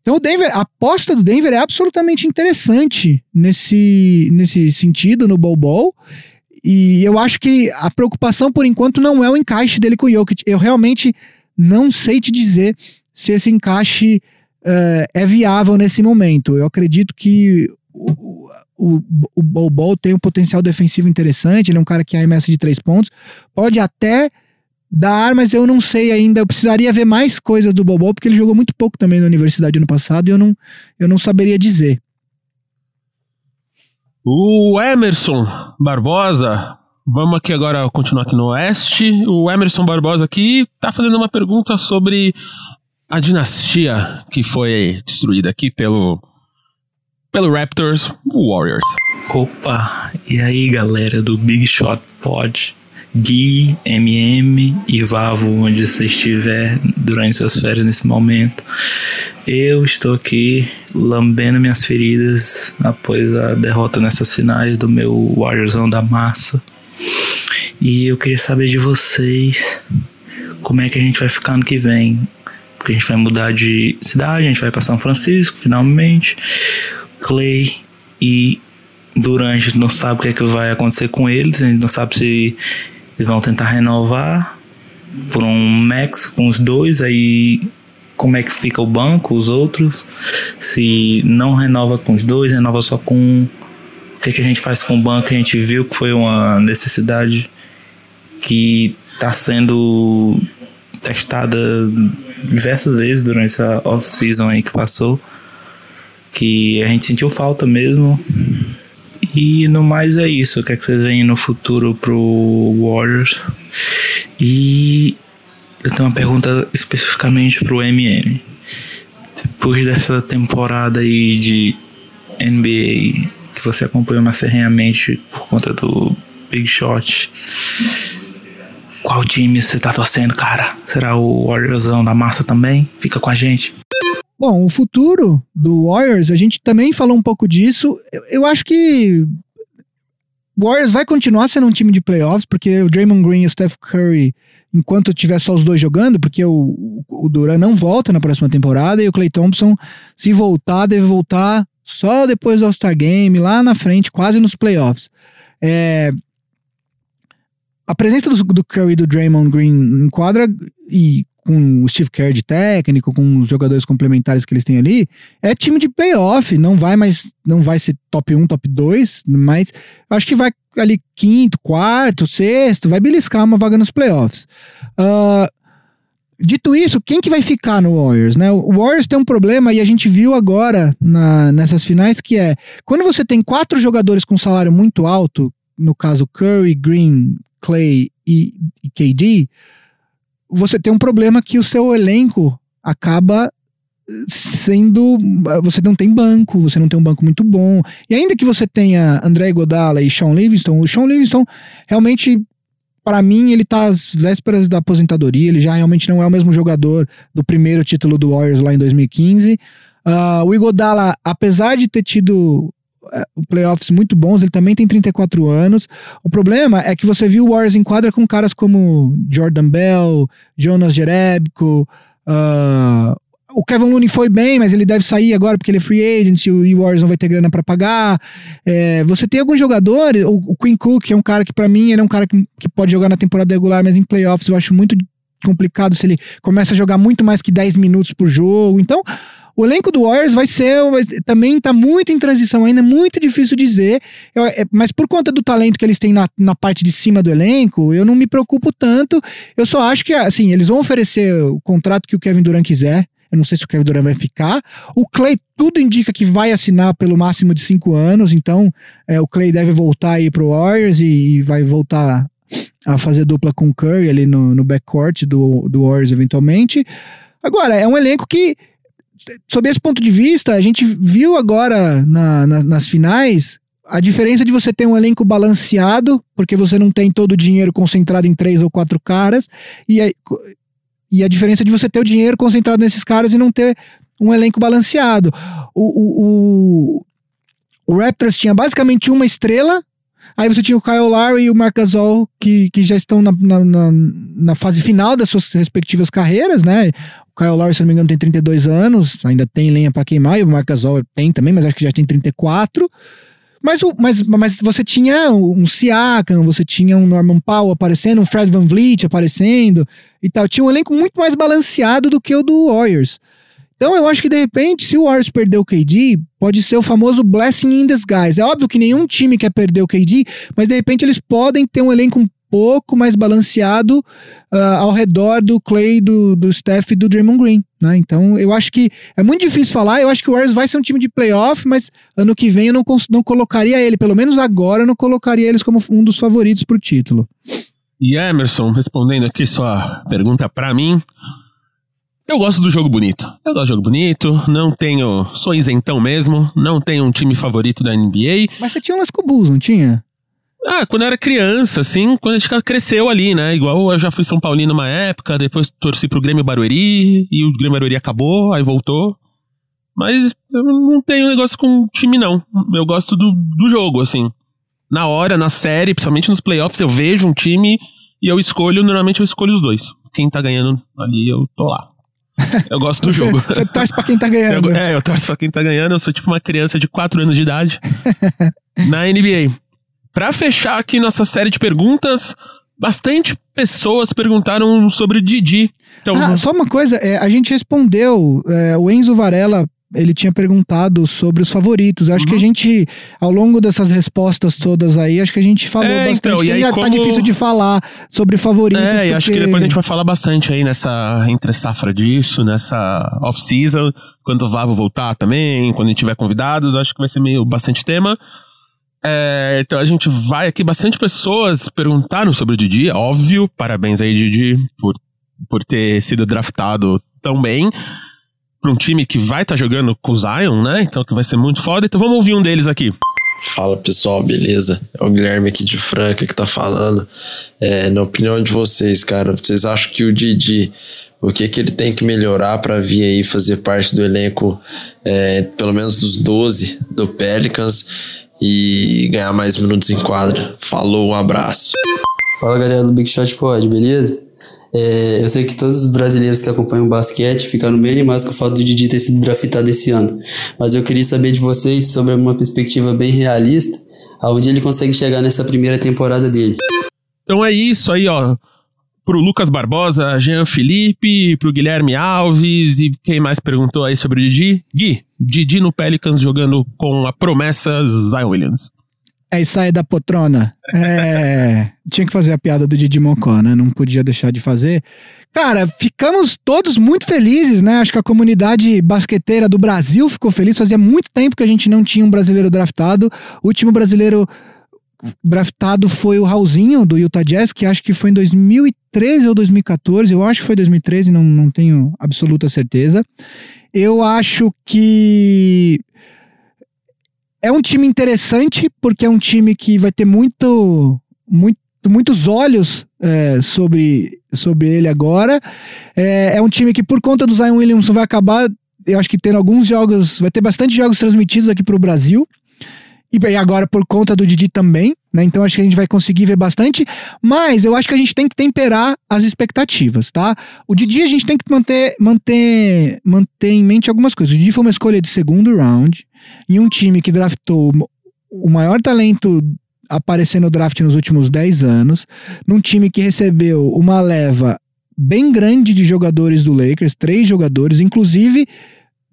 Então o Denver, a aposta do Denver é absolutamente interessante nesse, nesse sentido, no Bol Bol. E eu acho que a preocupação, por enquanto, não é o encaixe dele com o Jokic. Eu realmente não sei te dizer se esse encaixe eh, é viável nesse momento. Eu acredito que o, o, o Bol tem um potencial defensivo interessante. Ele é um cara que arremessa de três pontos. Pode até dar, mas eu não sei ainda. Eu precisaria ver mais coisas do Bol Bol, porque ele jogou muito pouco também na universidade ano passado e eu não, eu não saberia dizer. O Emerson Barbosa, vamos aqui agora continuar aqui no Oeste. O Emerson Barbosa aqui tá fazendo uma pergunta sobre a dinastia que foi destruída aqui pelo pelo Raptors, Warriors. Opa, e aí galera do Big Shot Pod, Gui, MM e Vavo, onde você estiver durante suas férias nesse momento. Eu estou aqui lambendo minhas feridas após a derrota nessas finais do meu Warriorzão da massa. E eu queria saber de vocês como é que a gente vai ficar ano que vem. Porque a gente vai mudar de cidade, a gente vai para São Francisco finalmente. Clay e Durant, a gente não sabe o que, é que vai acontecer com eles, a gente não sabe se eles vão tentar renovar por um max com os dois, aí como é que fica o banco, os outros, se não renova com os dois, renova só com um. O que, que a gente faz com o banco? A gente viu que foi uma necessidade que está sendo testada diversas vezes durante essa off-season aí que passou que a gente sentiu falta mesmo. E no mais é isso. O que, é que vocês veem no futuro pro Warriors? E eu tenho uma pergunta especificamente pro MM. Depois dessa temporada aí de NBA que você acompanhou mais ferrenhamente por conta do Big Shot, qual time você tá torcendo, cara? Será o Warriorsão da massa também? Fica com a gente. Bom, o futuro do Warriors, a gente também falou um pouco disso. Eu, eu acho que o Warriors vai continuar sendo um time de playoffs, porque o Draymond Green e o Steph Curry, enquanto tiver só os dois jogando, porque o, o Duran não volta na próxima temporada e o Clay Thompson, se voltar, deve voltar só depois do All-Star Game, lá na frente, quase nos playoffs. É, a presença do, do Curry e do Draymond Green em quadra e com o Steve Kerr de técnico, com os jogadores complementares que eles têm ali, é time de playoff, não vai mais, não vai ser top 1, top 2, mas acho que vai ali quinto, quarto, sexto, vai beliscar uma vaga nos playoffs. Uh, dito isso, quem que vai ficar no Warriors, né? O Warriors tem um problema e a gente viu agora na, nessas finais que é, quando você tem quatro jogadores com salário muito alto, no caso Curry, Green, Clay e, e KD, você tem um problema que o seu elenco acaba sendo. Você não tem banco, você não tem um banco muito bom. E ainda que você tenha André Godala e Sean Livingston, o Sean Livingston realmente. Para mim, ele tá às vésperas da aposentadoria, ele já realmente não é o mesmo jogador do primeiro título do Warriors lá em 2015. Uh, o Igodala, apesar de ter tido playoffs muito bons, ele também tem 34 anos. O problema é que você viu o Warriors em quadra com caras como Jordan Bell, Jonas Jerebko, uh, o Kevin Looney foi bem, mas ele deve sair agora porque ele é free agent e o Warriors não vai ter grana para pagar. É, você tem alguns jogadores, o, Quinn Cook, é um cara que para mim ele é um cara que, que pode jogar na temporada regular, mas em playoffs eu acho muito complicado se ele começa a jogar muito mais que 10 minutos por jogo. Então, O elenco do Warriors vai ser. vai- também tá muito em transição ainda, é muito difícil dizer. Eu- é, mas por conta do talento que eles têm na, na parte de cima do elenco, eu não me preocupo tanto. Eu só acho que, assim, eles vão oferecer o contrato que o Kevin Durant quiser. Eu não sei se o Kevin Durant vai ficar. O Clay, tudo indica que vai assinar pelo máximo de cinco anos. Então, é, o Clay deve voltar aí pro Warriors e, e vai voltar a fazer dupla com o Curry ali no, no backcourt do, do Warriors eventualmente. Agora, é um elenco que, sob esse ponto de vista, a gente viu agora na- na- nas finais a diferença de você ter um elenco balanceado, porque você não tem todo o dinheiro concentrado em três ou quatro caras, e a, e a diferença de você ter o dinheiro concentrado nesses caras e não ter um elenco balanceado. O, o, o, o Raptors tinha basicamente uma estrela, aí você tinha o Kyle Lowry e o Marc Gasol, que, que já estão na, na, na, fase final das suas respectivas carreiras, né? O Kyle Lowry, se não me engano, tem 32 anos, ainda tem lenha para queimar, e o Marc Gasol tem também, mas acho que já tem 34. Mas, o, mas, mas você tinha um Siakam, você tinha um Norman Powell aparecendo, um Fred Van Vliet aparecendo e tal. Tinha um elenco muito mais balanceado do que o do Warriors. Então eu acho que de repente, se o Warriors perder o KD, pode ser o famoso blessing in disguise. É óbvio que nenhum time quer perder o KD, mas de repente eles podem ter um elenco um pouco mais balanceado ah, ao redor do Clay, do, do Steph e do Draymond Green. Né? Então eu acho que é muito difícil falar. Eu acho que o Warriors vai ser um time de playoff, mas ano que vem eu não, não colocaria ele, pelo menos agora, eu não colocaria eles como um dos favoritos pro título. E Emerson, respondendo aqui sua pergunta pra mim. Eu gosto do jogo bonito. Eu gosto do jogo bonito, não tenho. Sou isentão mesmo, não tenho um time favorito da NBA. Mas você tinha umas Bulls, não tinha? Ah, quando eu era criança, assim, quando a gente cresceu ali, né? Igual eu já fui São Paulino uma época, depois torci pro Grêmio Barueri, e o Grêmio Barueri acabou, aí voltou. Mas eu não tenho negócio com time, não. Eu gosto do, do jogo, assim. Na hora, na série, principalmente nos playoffs, eu vejo um time e eu escolho, normalmente eu escolho os dois. Quem tá ganhando ali, eu tô lá. Eu gosto do jogo. Você torce pra quem tá [laughs] ganhando. Eu, é, eu torço pra quem tá ganhando. Eu sou tipo uma criança de 4 anos de idade [laughs] na NBA. Pra fechar aqui nossa série de perguntas, bastante pessoas perguntaram sobre o Didi. Então, Ah, só uma coisa, é, a gente respondeu, é, o Enzo Varela, ele tinha perguntado sobre os favoritos. Eu acho Uhum. que a gente, ao longo dessas respostas todas aí, acho que a gente falou É, bastante. então, e que aí já como- tá difícil de falar sobre favoritos. É, e acho que porque- depois a gente vai falar bastante aí nessa entre safra disso, nessa off-season, quando o Vavo voltar também, quando a gente tiver convidados, acho que vai ser meio bastante tema. É, então a gente vai aqui, bastante pessoas perguntaram sobre o Didi, óbvio, parabéns aí, Didi, por, por ter sido draftado tão bem. Pra um time que vai estar jogando com o Zion, né? Então que vai ser muito foda. Então vamos ouvir um deles aqui. Fala pessoal, beleza? É o Guilherme aqui de Franca que tá falando. É, na opinião de vocês, cara, vocês acham que o Didi, o que que ele tem que melhorar pra vir aí fazer parte do elenco, é, pelo menos dos 12 do Pelicans e ganhar mais minutos em quadra? Falou, um abraço. Fala galera do Big Shot Pod, beleza? É, eu sei que todos os brasileiros que acompanham o basquete ficaram bem animados com o fato do Didi ter sido draftado esse ano. Mas eu queria saber de vocês sobre uma perspectiva bem realista, aonde ele consegue chegar nessa primeira temporada dele. Então é isso aí, ó. Pro Lucas Barbosa, Jean Felipe, pro Guilherme Alves e quem mais perguntou aí sobre o Didi? Gui, Didi no Pelicans jogando com a promessa Zion Williams. É aí da potrona. É, [laughs] tinha que fazer a piada do Didi Mocó, né? Não podia deixar de fazer. Cara, ficamos todos muito felizes, né? Acho que a comunidade basqueteira do Brasil ficou feliz. Fazia muito tempo que a gente não tinha um brasileiro draftado. O último brasileiro draftado foi o Raulzinho, do Utah Jazz, que acho que foi em 2013 ou 2014. Eu acho que foi 2013, não, não tenho absoluta certeza. Eu acho que é um time interessante, porque é um time que vai ter muito, muito muitos olhos é, sobre, sobre ele agora. É, é um time que, por conta do Zion Williamson, vai acabar, eu acho que tendo alguns jogos, vai ter bastante jogos transmitidos aqui pro Brasil. E agora por conta do Didi também, né? Então acho que a gente vai conseguir ver bastante. Mas eu acho que a gente tem que temperar as expectativas, tá? O Didi a gente tem que manter, manter, manter em mente algumas coisas. O Didi foi uma escolha de segundo round em um time que draftou o maior talento aparecer no draft nos últimos 10 anos, num time que recebeu uma leva bem grande de jogadores do Lakers, três jogadores, inclusive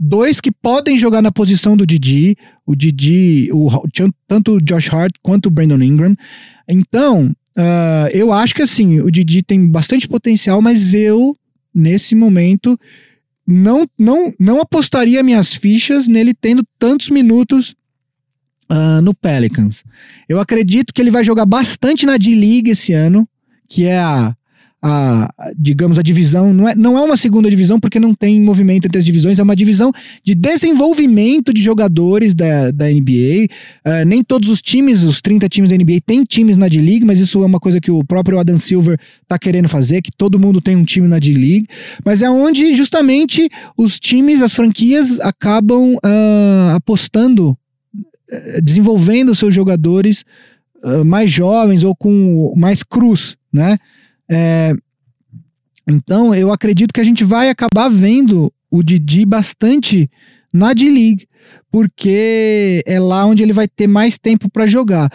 dois que podem jogar na posição do Didi, o Didi, o, tanto o Josh Hart quanto o Brandon Ingram. Então, uh, eu acho que assim, o Didi tem bastante potencial, mas eu, nesse momento, não, não, não apostaria minhas fichas nele tendo tantos minutos uh, no Pelicans. Eu acredito que ele vai jogar bastante na D-League esse ano, que é a, a, digamos, a divisão, não é, não é uma segunda divisão porque não tem movimento entre as divisões, é uma divisão de desenvolvimento de jogadores da, da NBA. Uh, ah, nem todos os times, os 30 times da NBA, têm times na D-League, mas isso é uma coisa que o próprio Adam Silver tá querendo fazer, que todo mundo tem um time na D-League. Mas é onde justamente os times, as franquias acabam uh, apostando, uh, desenvolvendo seus jogadores mais jovens ou com mais cruz, né? É, então, eu acredito que a gente vai acabar vendo o Didi bastante na D-League, porque é lá onde ele vai ter mais tempo para jogar.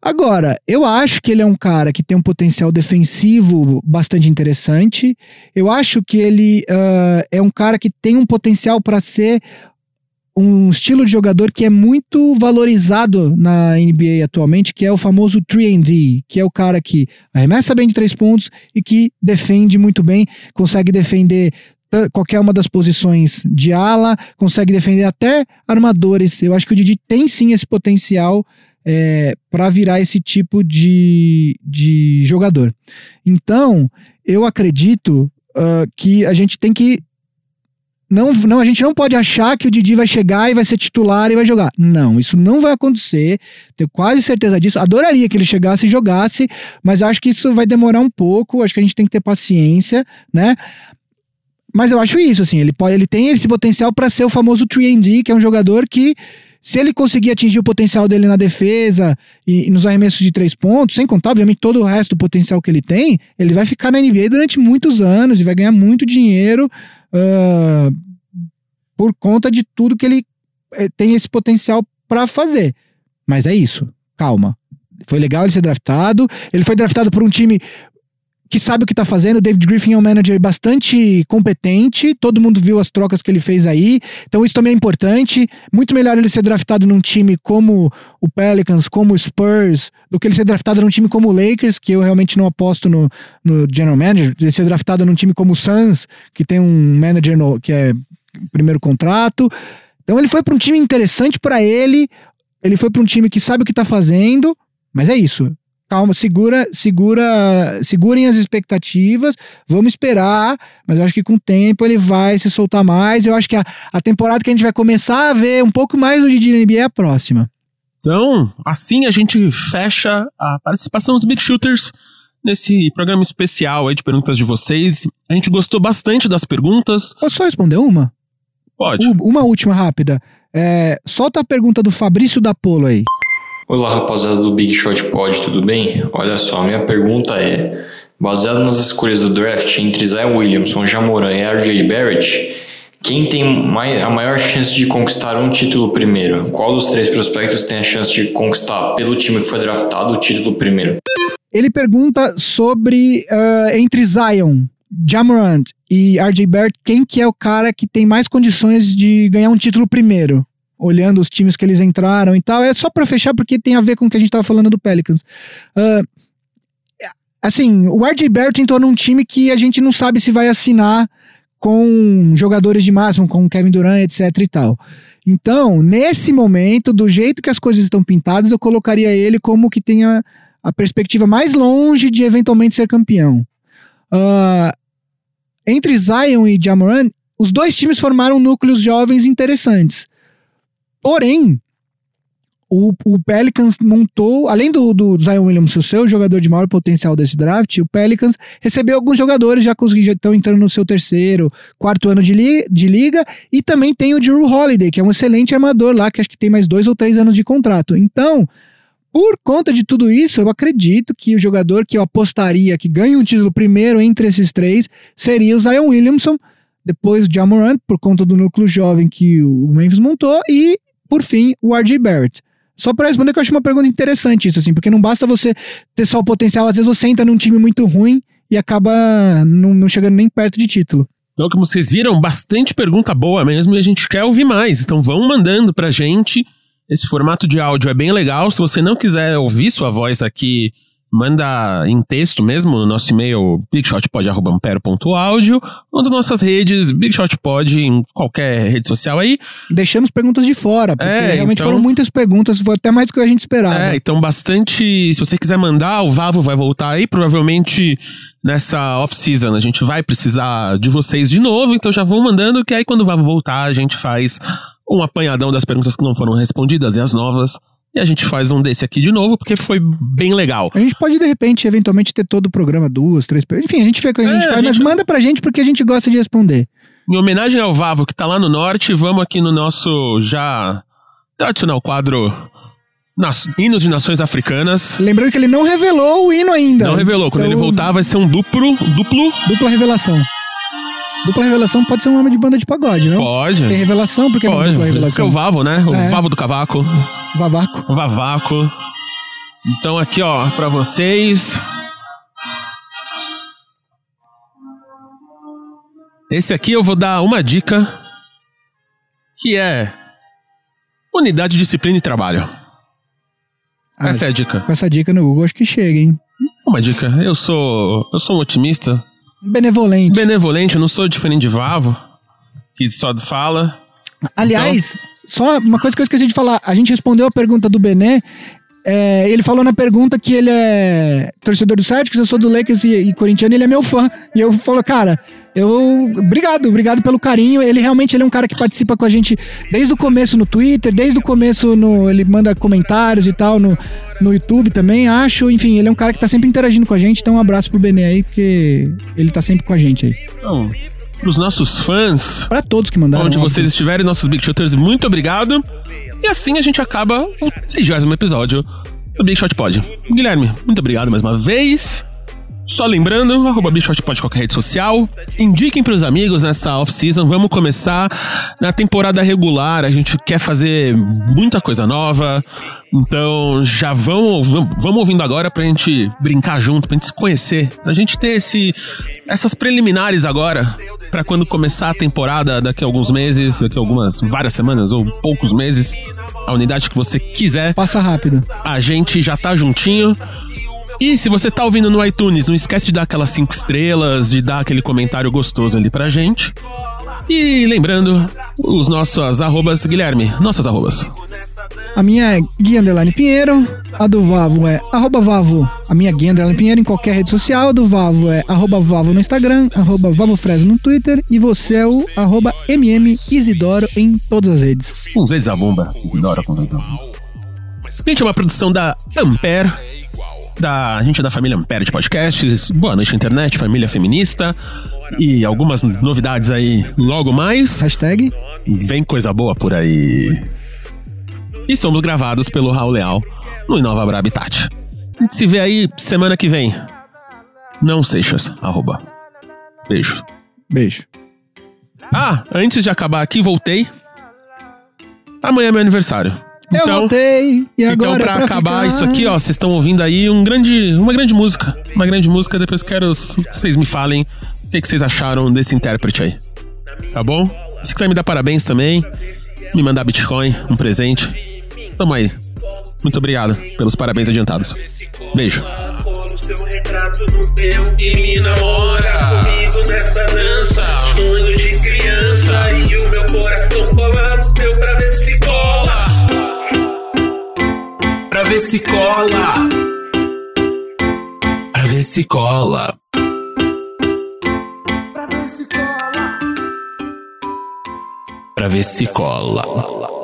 Agora, eu acho que ele é um cara que tem um potencial defensivo bastante interessante. Eu acho que ele uh, é um cara que tem um potencial para ser um estilo de jogador que é muito valorizado na NBA atualmente, que é o famoso 3D, que é o cara que arremessa bem de três pontos e que defende muito bem, consegue defender qualquer uma das posições de ala, consegue defender até armadores. Eu acho que o Didi tem sim esse potencial é, para virar esse tipo de, de jogador. Então, eu acredito uh, que a gente tem que não, não, a gente não pode achar que o Didi vai chegar e vai ser titular e vai jogar. Não, isso não vai acontecer. Tenho quase certeza disso. Adoraria que ele chegasse e jogasse, mas acho que isso vai demorar um pouco. Acho que a gente tem que ter paciência, né? Mas eu acho isso, assim, ele pode, ele tem esse potencial para ser o famoso 3D, que é um jogador que se ele conseguir atingir o potencial dele na defesa e, e, nos arremessos de três pontos, sem contar, obviamente, todo o resto do potencial que ele tem, ele vai ficar na NBA durante muitos anos e vai ganhar muito dinheiro uh, por conta de tudo que ele eh, tem esse potencial para fazer. Mas é isso, calma. Foi legal ele ser draftado. Ele foi draftado por um time que sabe o que tá fazendo. O David Griffin é um manager bastante competente. Todo mundo viu as trocas que ele fez aí. Então isso também é importante. Muito melhor ele ser draftado num time como o Pelicans, como o Spurs, do que ele ser draftado num time como o Lakers, que eu realmente não aposto no, no general manager. Ele ser draftado num time como o Suns, que tem um manager no, que é primeiro contrato. Então ele foi para um time interessante para ele. Ele foi para um time que sabe o que tá fazendo. Mas é isso calma, segura, segura, segurem as expectativas, vamos esperar, mas eu acho que com o tempo ele vai se soltar mais. Eu acho que a, a temporada que a gente vai começar a ver um pouco mais do Didi NBA é a próxima. Então, assim a gente fecha a participação dos Big Shooters nesse programa especial aí de perguntas de vocês. A gente gostou bastante das perguntas. Posso só responder uma? Pode. Uma última rápida. É, solta a pergunta do Fabrício da Polo aí. Olá, rapaziada do Big Shot Pod, tudo bem? Olha só, minha pergunta é: baseado nas escolhas do draft entre Zion Williamson, Jamoran e RJ Barrett, quem tem a maior chance de conquistar um título primeiro? Qual dos três prospectos tem a chance de conquistar pelo time que foi draftado o título primeiro? Ele pergunta sobre uh, entre Zion, Jamorant e RJ Barrett, quem que é o cara que tem mais condições de ganhar um título primeiro? Olhando os times que eles entraram e tal. É só para fechar porque tem a ver com o que a gente tava falando do Pelicans. Uh, assim, o RJ Barrett entrou num time que a gente não sabe se vai assinar com jogadores de máximo, com Kevin Durant, etc e tal. Então, nesse momento, do jeito que as coisas estão pintadas, eu colocaria ele como que tenha a perspectiva mais longe de eventualmente ser campeão. Uh, entre Zion e Jamoran, os dois times formaram núcleos jovens interessantes. Porém, o, o, Pelicans montou, além do, do Zion Williams, o seu jogador de maior potencial desse draft, o Pelicans recebeu alguns jogadores já, já estão entrando no seu terceiro, quarto ano de, li, de liga, e também tem o Drew Holiday, que é um excelente armador lá, que acho que tem mais dois ou três anos de contrato. Então, por conta de tudo isso, eu acredito que o jogador que eu apostaria que ganha um título primeiro entre esses três seria o Zion Williamson, depois o Jamorant, por conta do núcleo jovem que o Memphis montou, e por fim, o RJ Barrett. Só para responder que eu acho uma pergunta interessante isso, assim, porque não basta você ter só o potencial, às vezes você entra num time muito ruim e acaba não, não chegando nem perto de título. Então, como vocês viram, bastante pergunta boa mesmo e a gente quer ouvir mais. Então, vão mandando pra gente. Esse formato de áudio é bem legal. Se você não quiser ouvir sua voz aqui, manda em texto mesmo no nosso e-mail bigshotpod.ampero.audio ou nas nossas redes, bigshotpod em qualquer rede social aí. Deixamos perguntas de fora, porque É, realmente então- foram muitas perguntas, foi até mais do que a gente esperava. É, então bastante. Se você quiser mandar, o Vavo vai voltar aí. Provavelmente nessa off-season a gente vai precisar de vocês de novo. Então já vão mandando, que aí quando o Vavo voltar a gente faz um apanhadão das perguntas que não foram respondidas e as novas. E a gente faz um desse aqui de novo, porque foi bem legal. A gente pode, de repente, eventualmente ter todo o programa, duas, três. Enfim, a gente vê o que a gente É, a faz, mas gente- manda pra gente porque a gente gosta de responder. Em homenagem ao Vavo, que tá lá no norte, vamos aqui no nosso já tradicional quadro nas, Hinos de Nações Africanas. Lembrando que ele não revelou o hino ainda. Não revelou. Quando Então, ele voltar, vai ser um duplo. Duplo? Dupla revelação. Dupla revelação pode ser um nome de banda de pagode, não? Pode. Tem revelação, porque não Pode. dupla Esse é revelação. o Vavo, né? O É. Vavo do Cavaco. Vavaco. Vavaco. Então aqui, ó, pra vocês. Esse aqui eu vou dar uma dica. Que é... Unidade, disciplina e trabalho. Essa é a dica. Com essa dica no Google, acho que chega, hein? Uma dica. Eu sou... Eu sou um otimista. Benevolente. Benevolente, eu não sou diferente de Vavo. Que só fala. Aliás, só uma coisa que eu esqueci de falar. A gente respondeu a pergunta do Bené. é, ele falou na pergunta que ele é torcedor do Celtics, eu sou do Lakers e, e corintiano, ele é meu fã. E eu falo, cara, eu. Obrigado, obrigado pelo carinho. Ele realmente ele é um cara que participa com a gente desde o começo no Twitter, desde o começo no. Ele manda comentários e tal no, no YouTube também, acho. Enfim, ele é um cara que tá sempre interagindo com a gente. Então, um abraço pro Bené aí, porque ele tá sempre com a gente aí. Então, pros nossos fãs. Pra todos que mandaram. Onde óbvio. vocês estiverem, nossos Big Shooters, muito obrigado. E assim a gente acaba o 30 episódio do Big Shot Pod. Guilherme, muito obrigado mais uma vez. Só lembrando, arroba Big Shot Pod em qualquer rede social. Indiquem pros amigos nessa off-season. Vamos começar na temporada regular. A gente quer fazer muita coisa nova. Então já vamos, vamos ouvindo agora pra gente brincar junto, pra gente se conhecer. Pra gente ter esse, essas preliminares agora. Pra quando começar a temporada daqui a alguns meses, daqui a algumas, várias semanas ou poucos meses. A unidade que você quiser. Passa rápido. A gente já tá juntinho. E se você tá ouvindo no iTunes, não esquece de dar aquelas cinco estrelas, de dar aquele comentário gostoso ali pra gente. E lembrando, os nossos arrobas, Guilherme, nossas arrobas. A minha é Gui Underline Pinheiro. A do Vavo é arroba Vavo. A minha Gui Underline Pinheiro em qualquer rede social. A do Vavo é arroba Vavo no Instagram. Arroba Vavo Fresno no Twitter. E você é o arroba MM Isidoro em todas as redes. Com Zé Zabumba. Isidora com Zé Zabumba. Gente, é uma produção da Ampere. Da, a gente é da família Ampere de podcasts. Boa noite, internet, família feminista. E algumas novidades aí logo mais. Hashtag. Vem coisa boa por aí. E somos gravados pelo Raul Leal no Inova Bra Habitat. A gente se vê aí semana que vem. Não Seixas, arroba. Beijo. Beijo. Ah, antes de acabar aqui, voltei. Amanhã é meu aniversário. Eu voltei. E então, agora é pra, pra acabar ficar. isso aqui, ó, vocês estão ouvindo aí um grande, uma grande música. Uma grande música. Depois quero que vocês me falem o que, que vocês acharam desse intérprete aí. Tá bom? Se quiser me dar parabéns também, me mandar Bitcoin, um presente. Tamo aí. Muito obrigado pelos parabéns adiantados. Beijo. retrato no teu e me namora comigo nessa dança. Sonho de criança e o meu coração cola no teu pra ver ver se cola. Pra ver se cola. Pra ver se cola. Pra ver se cola.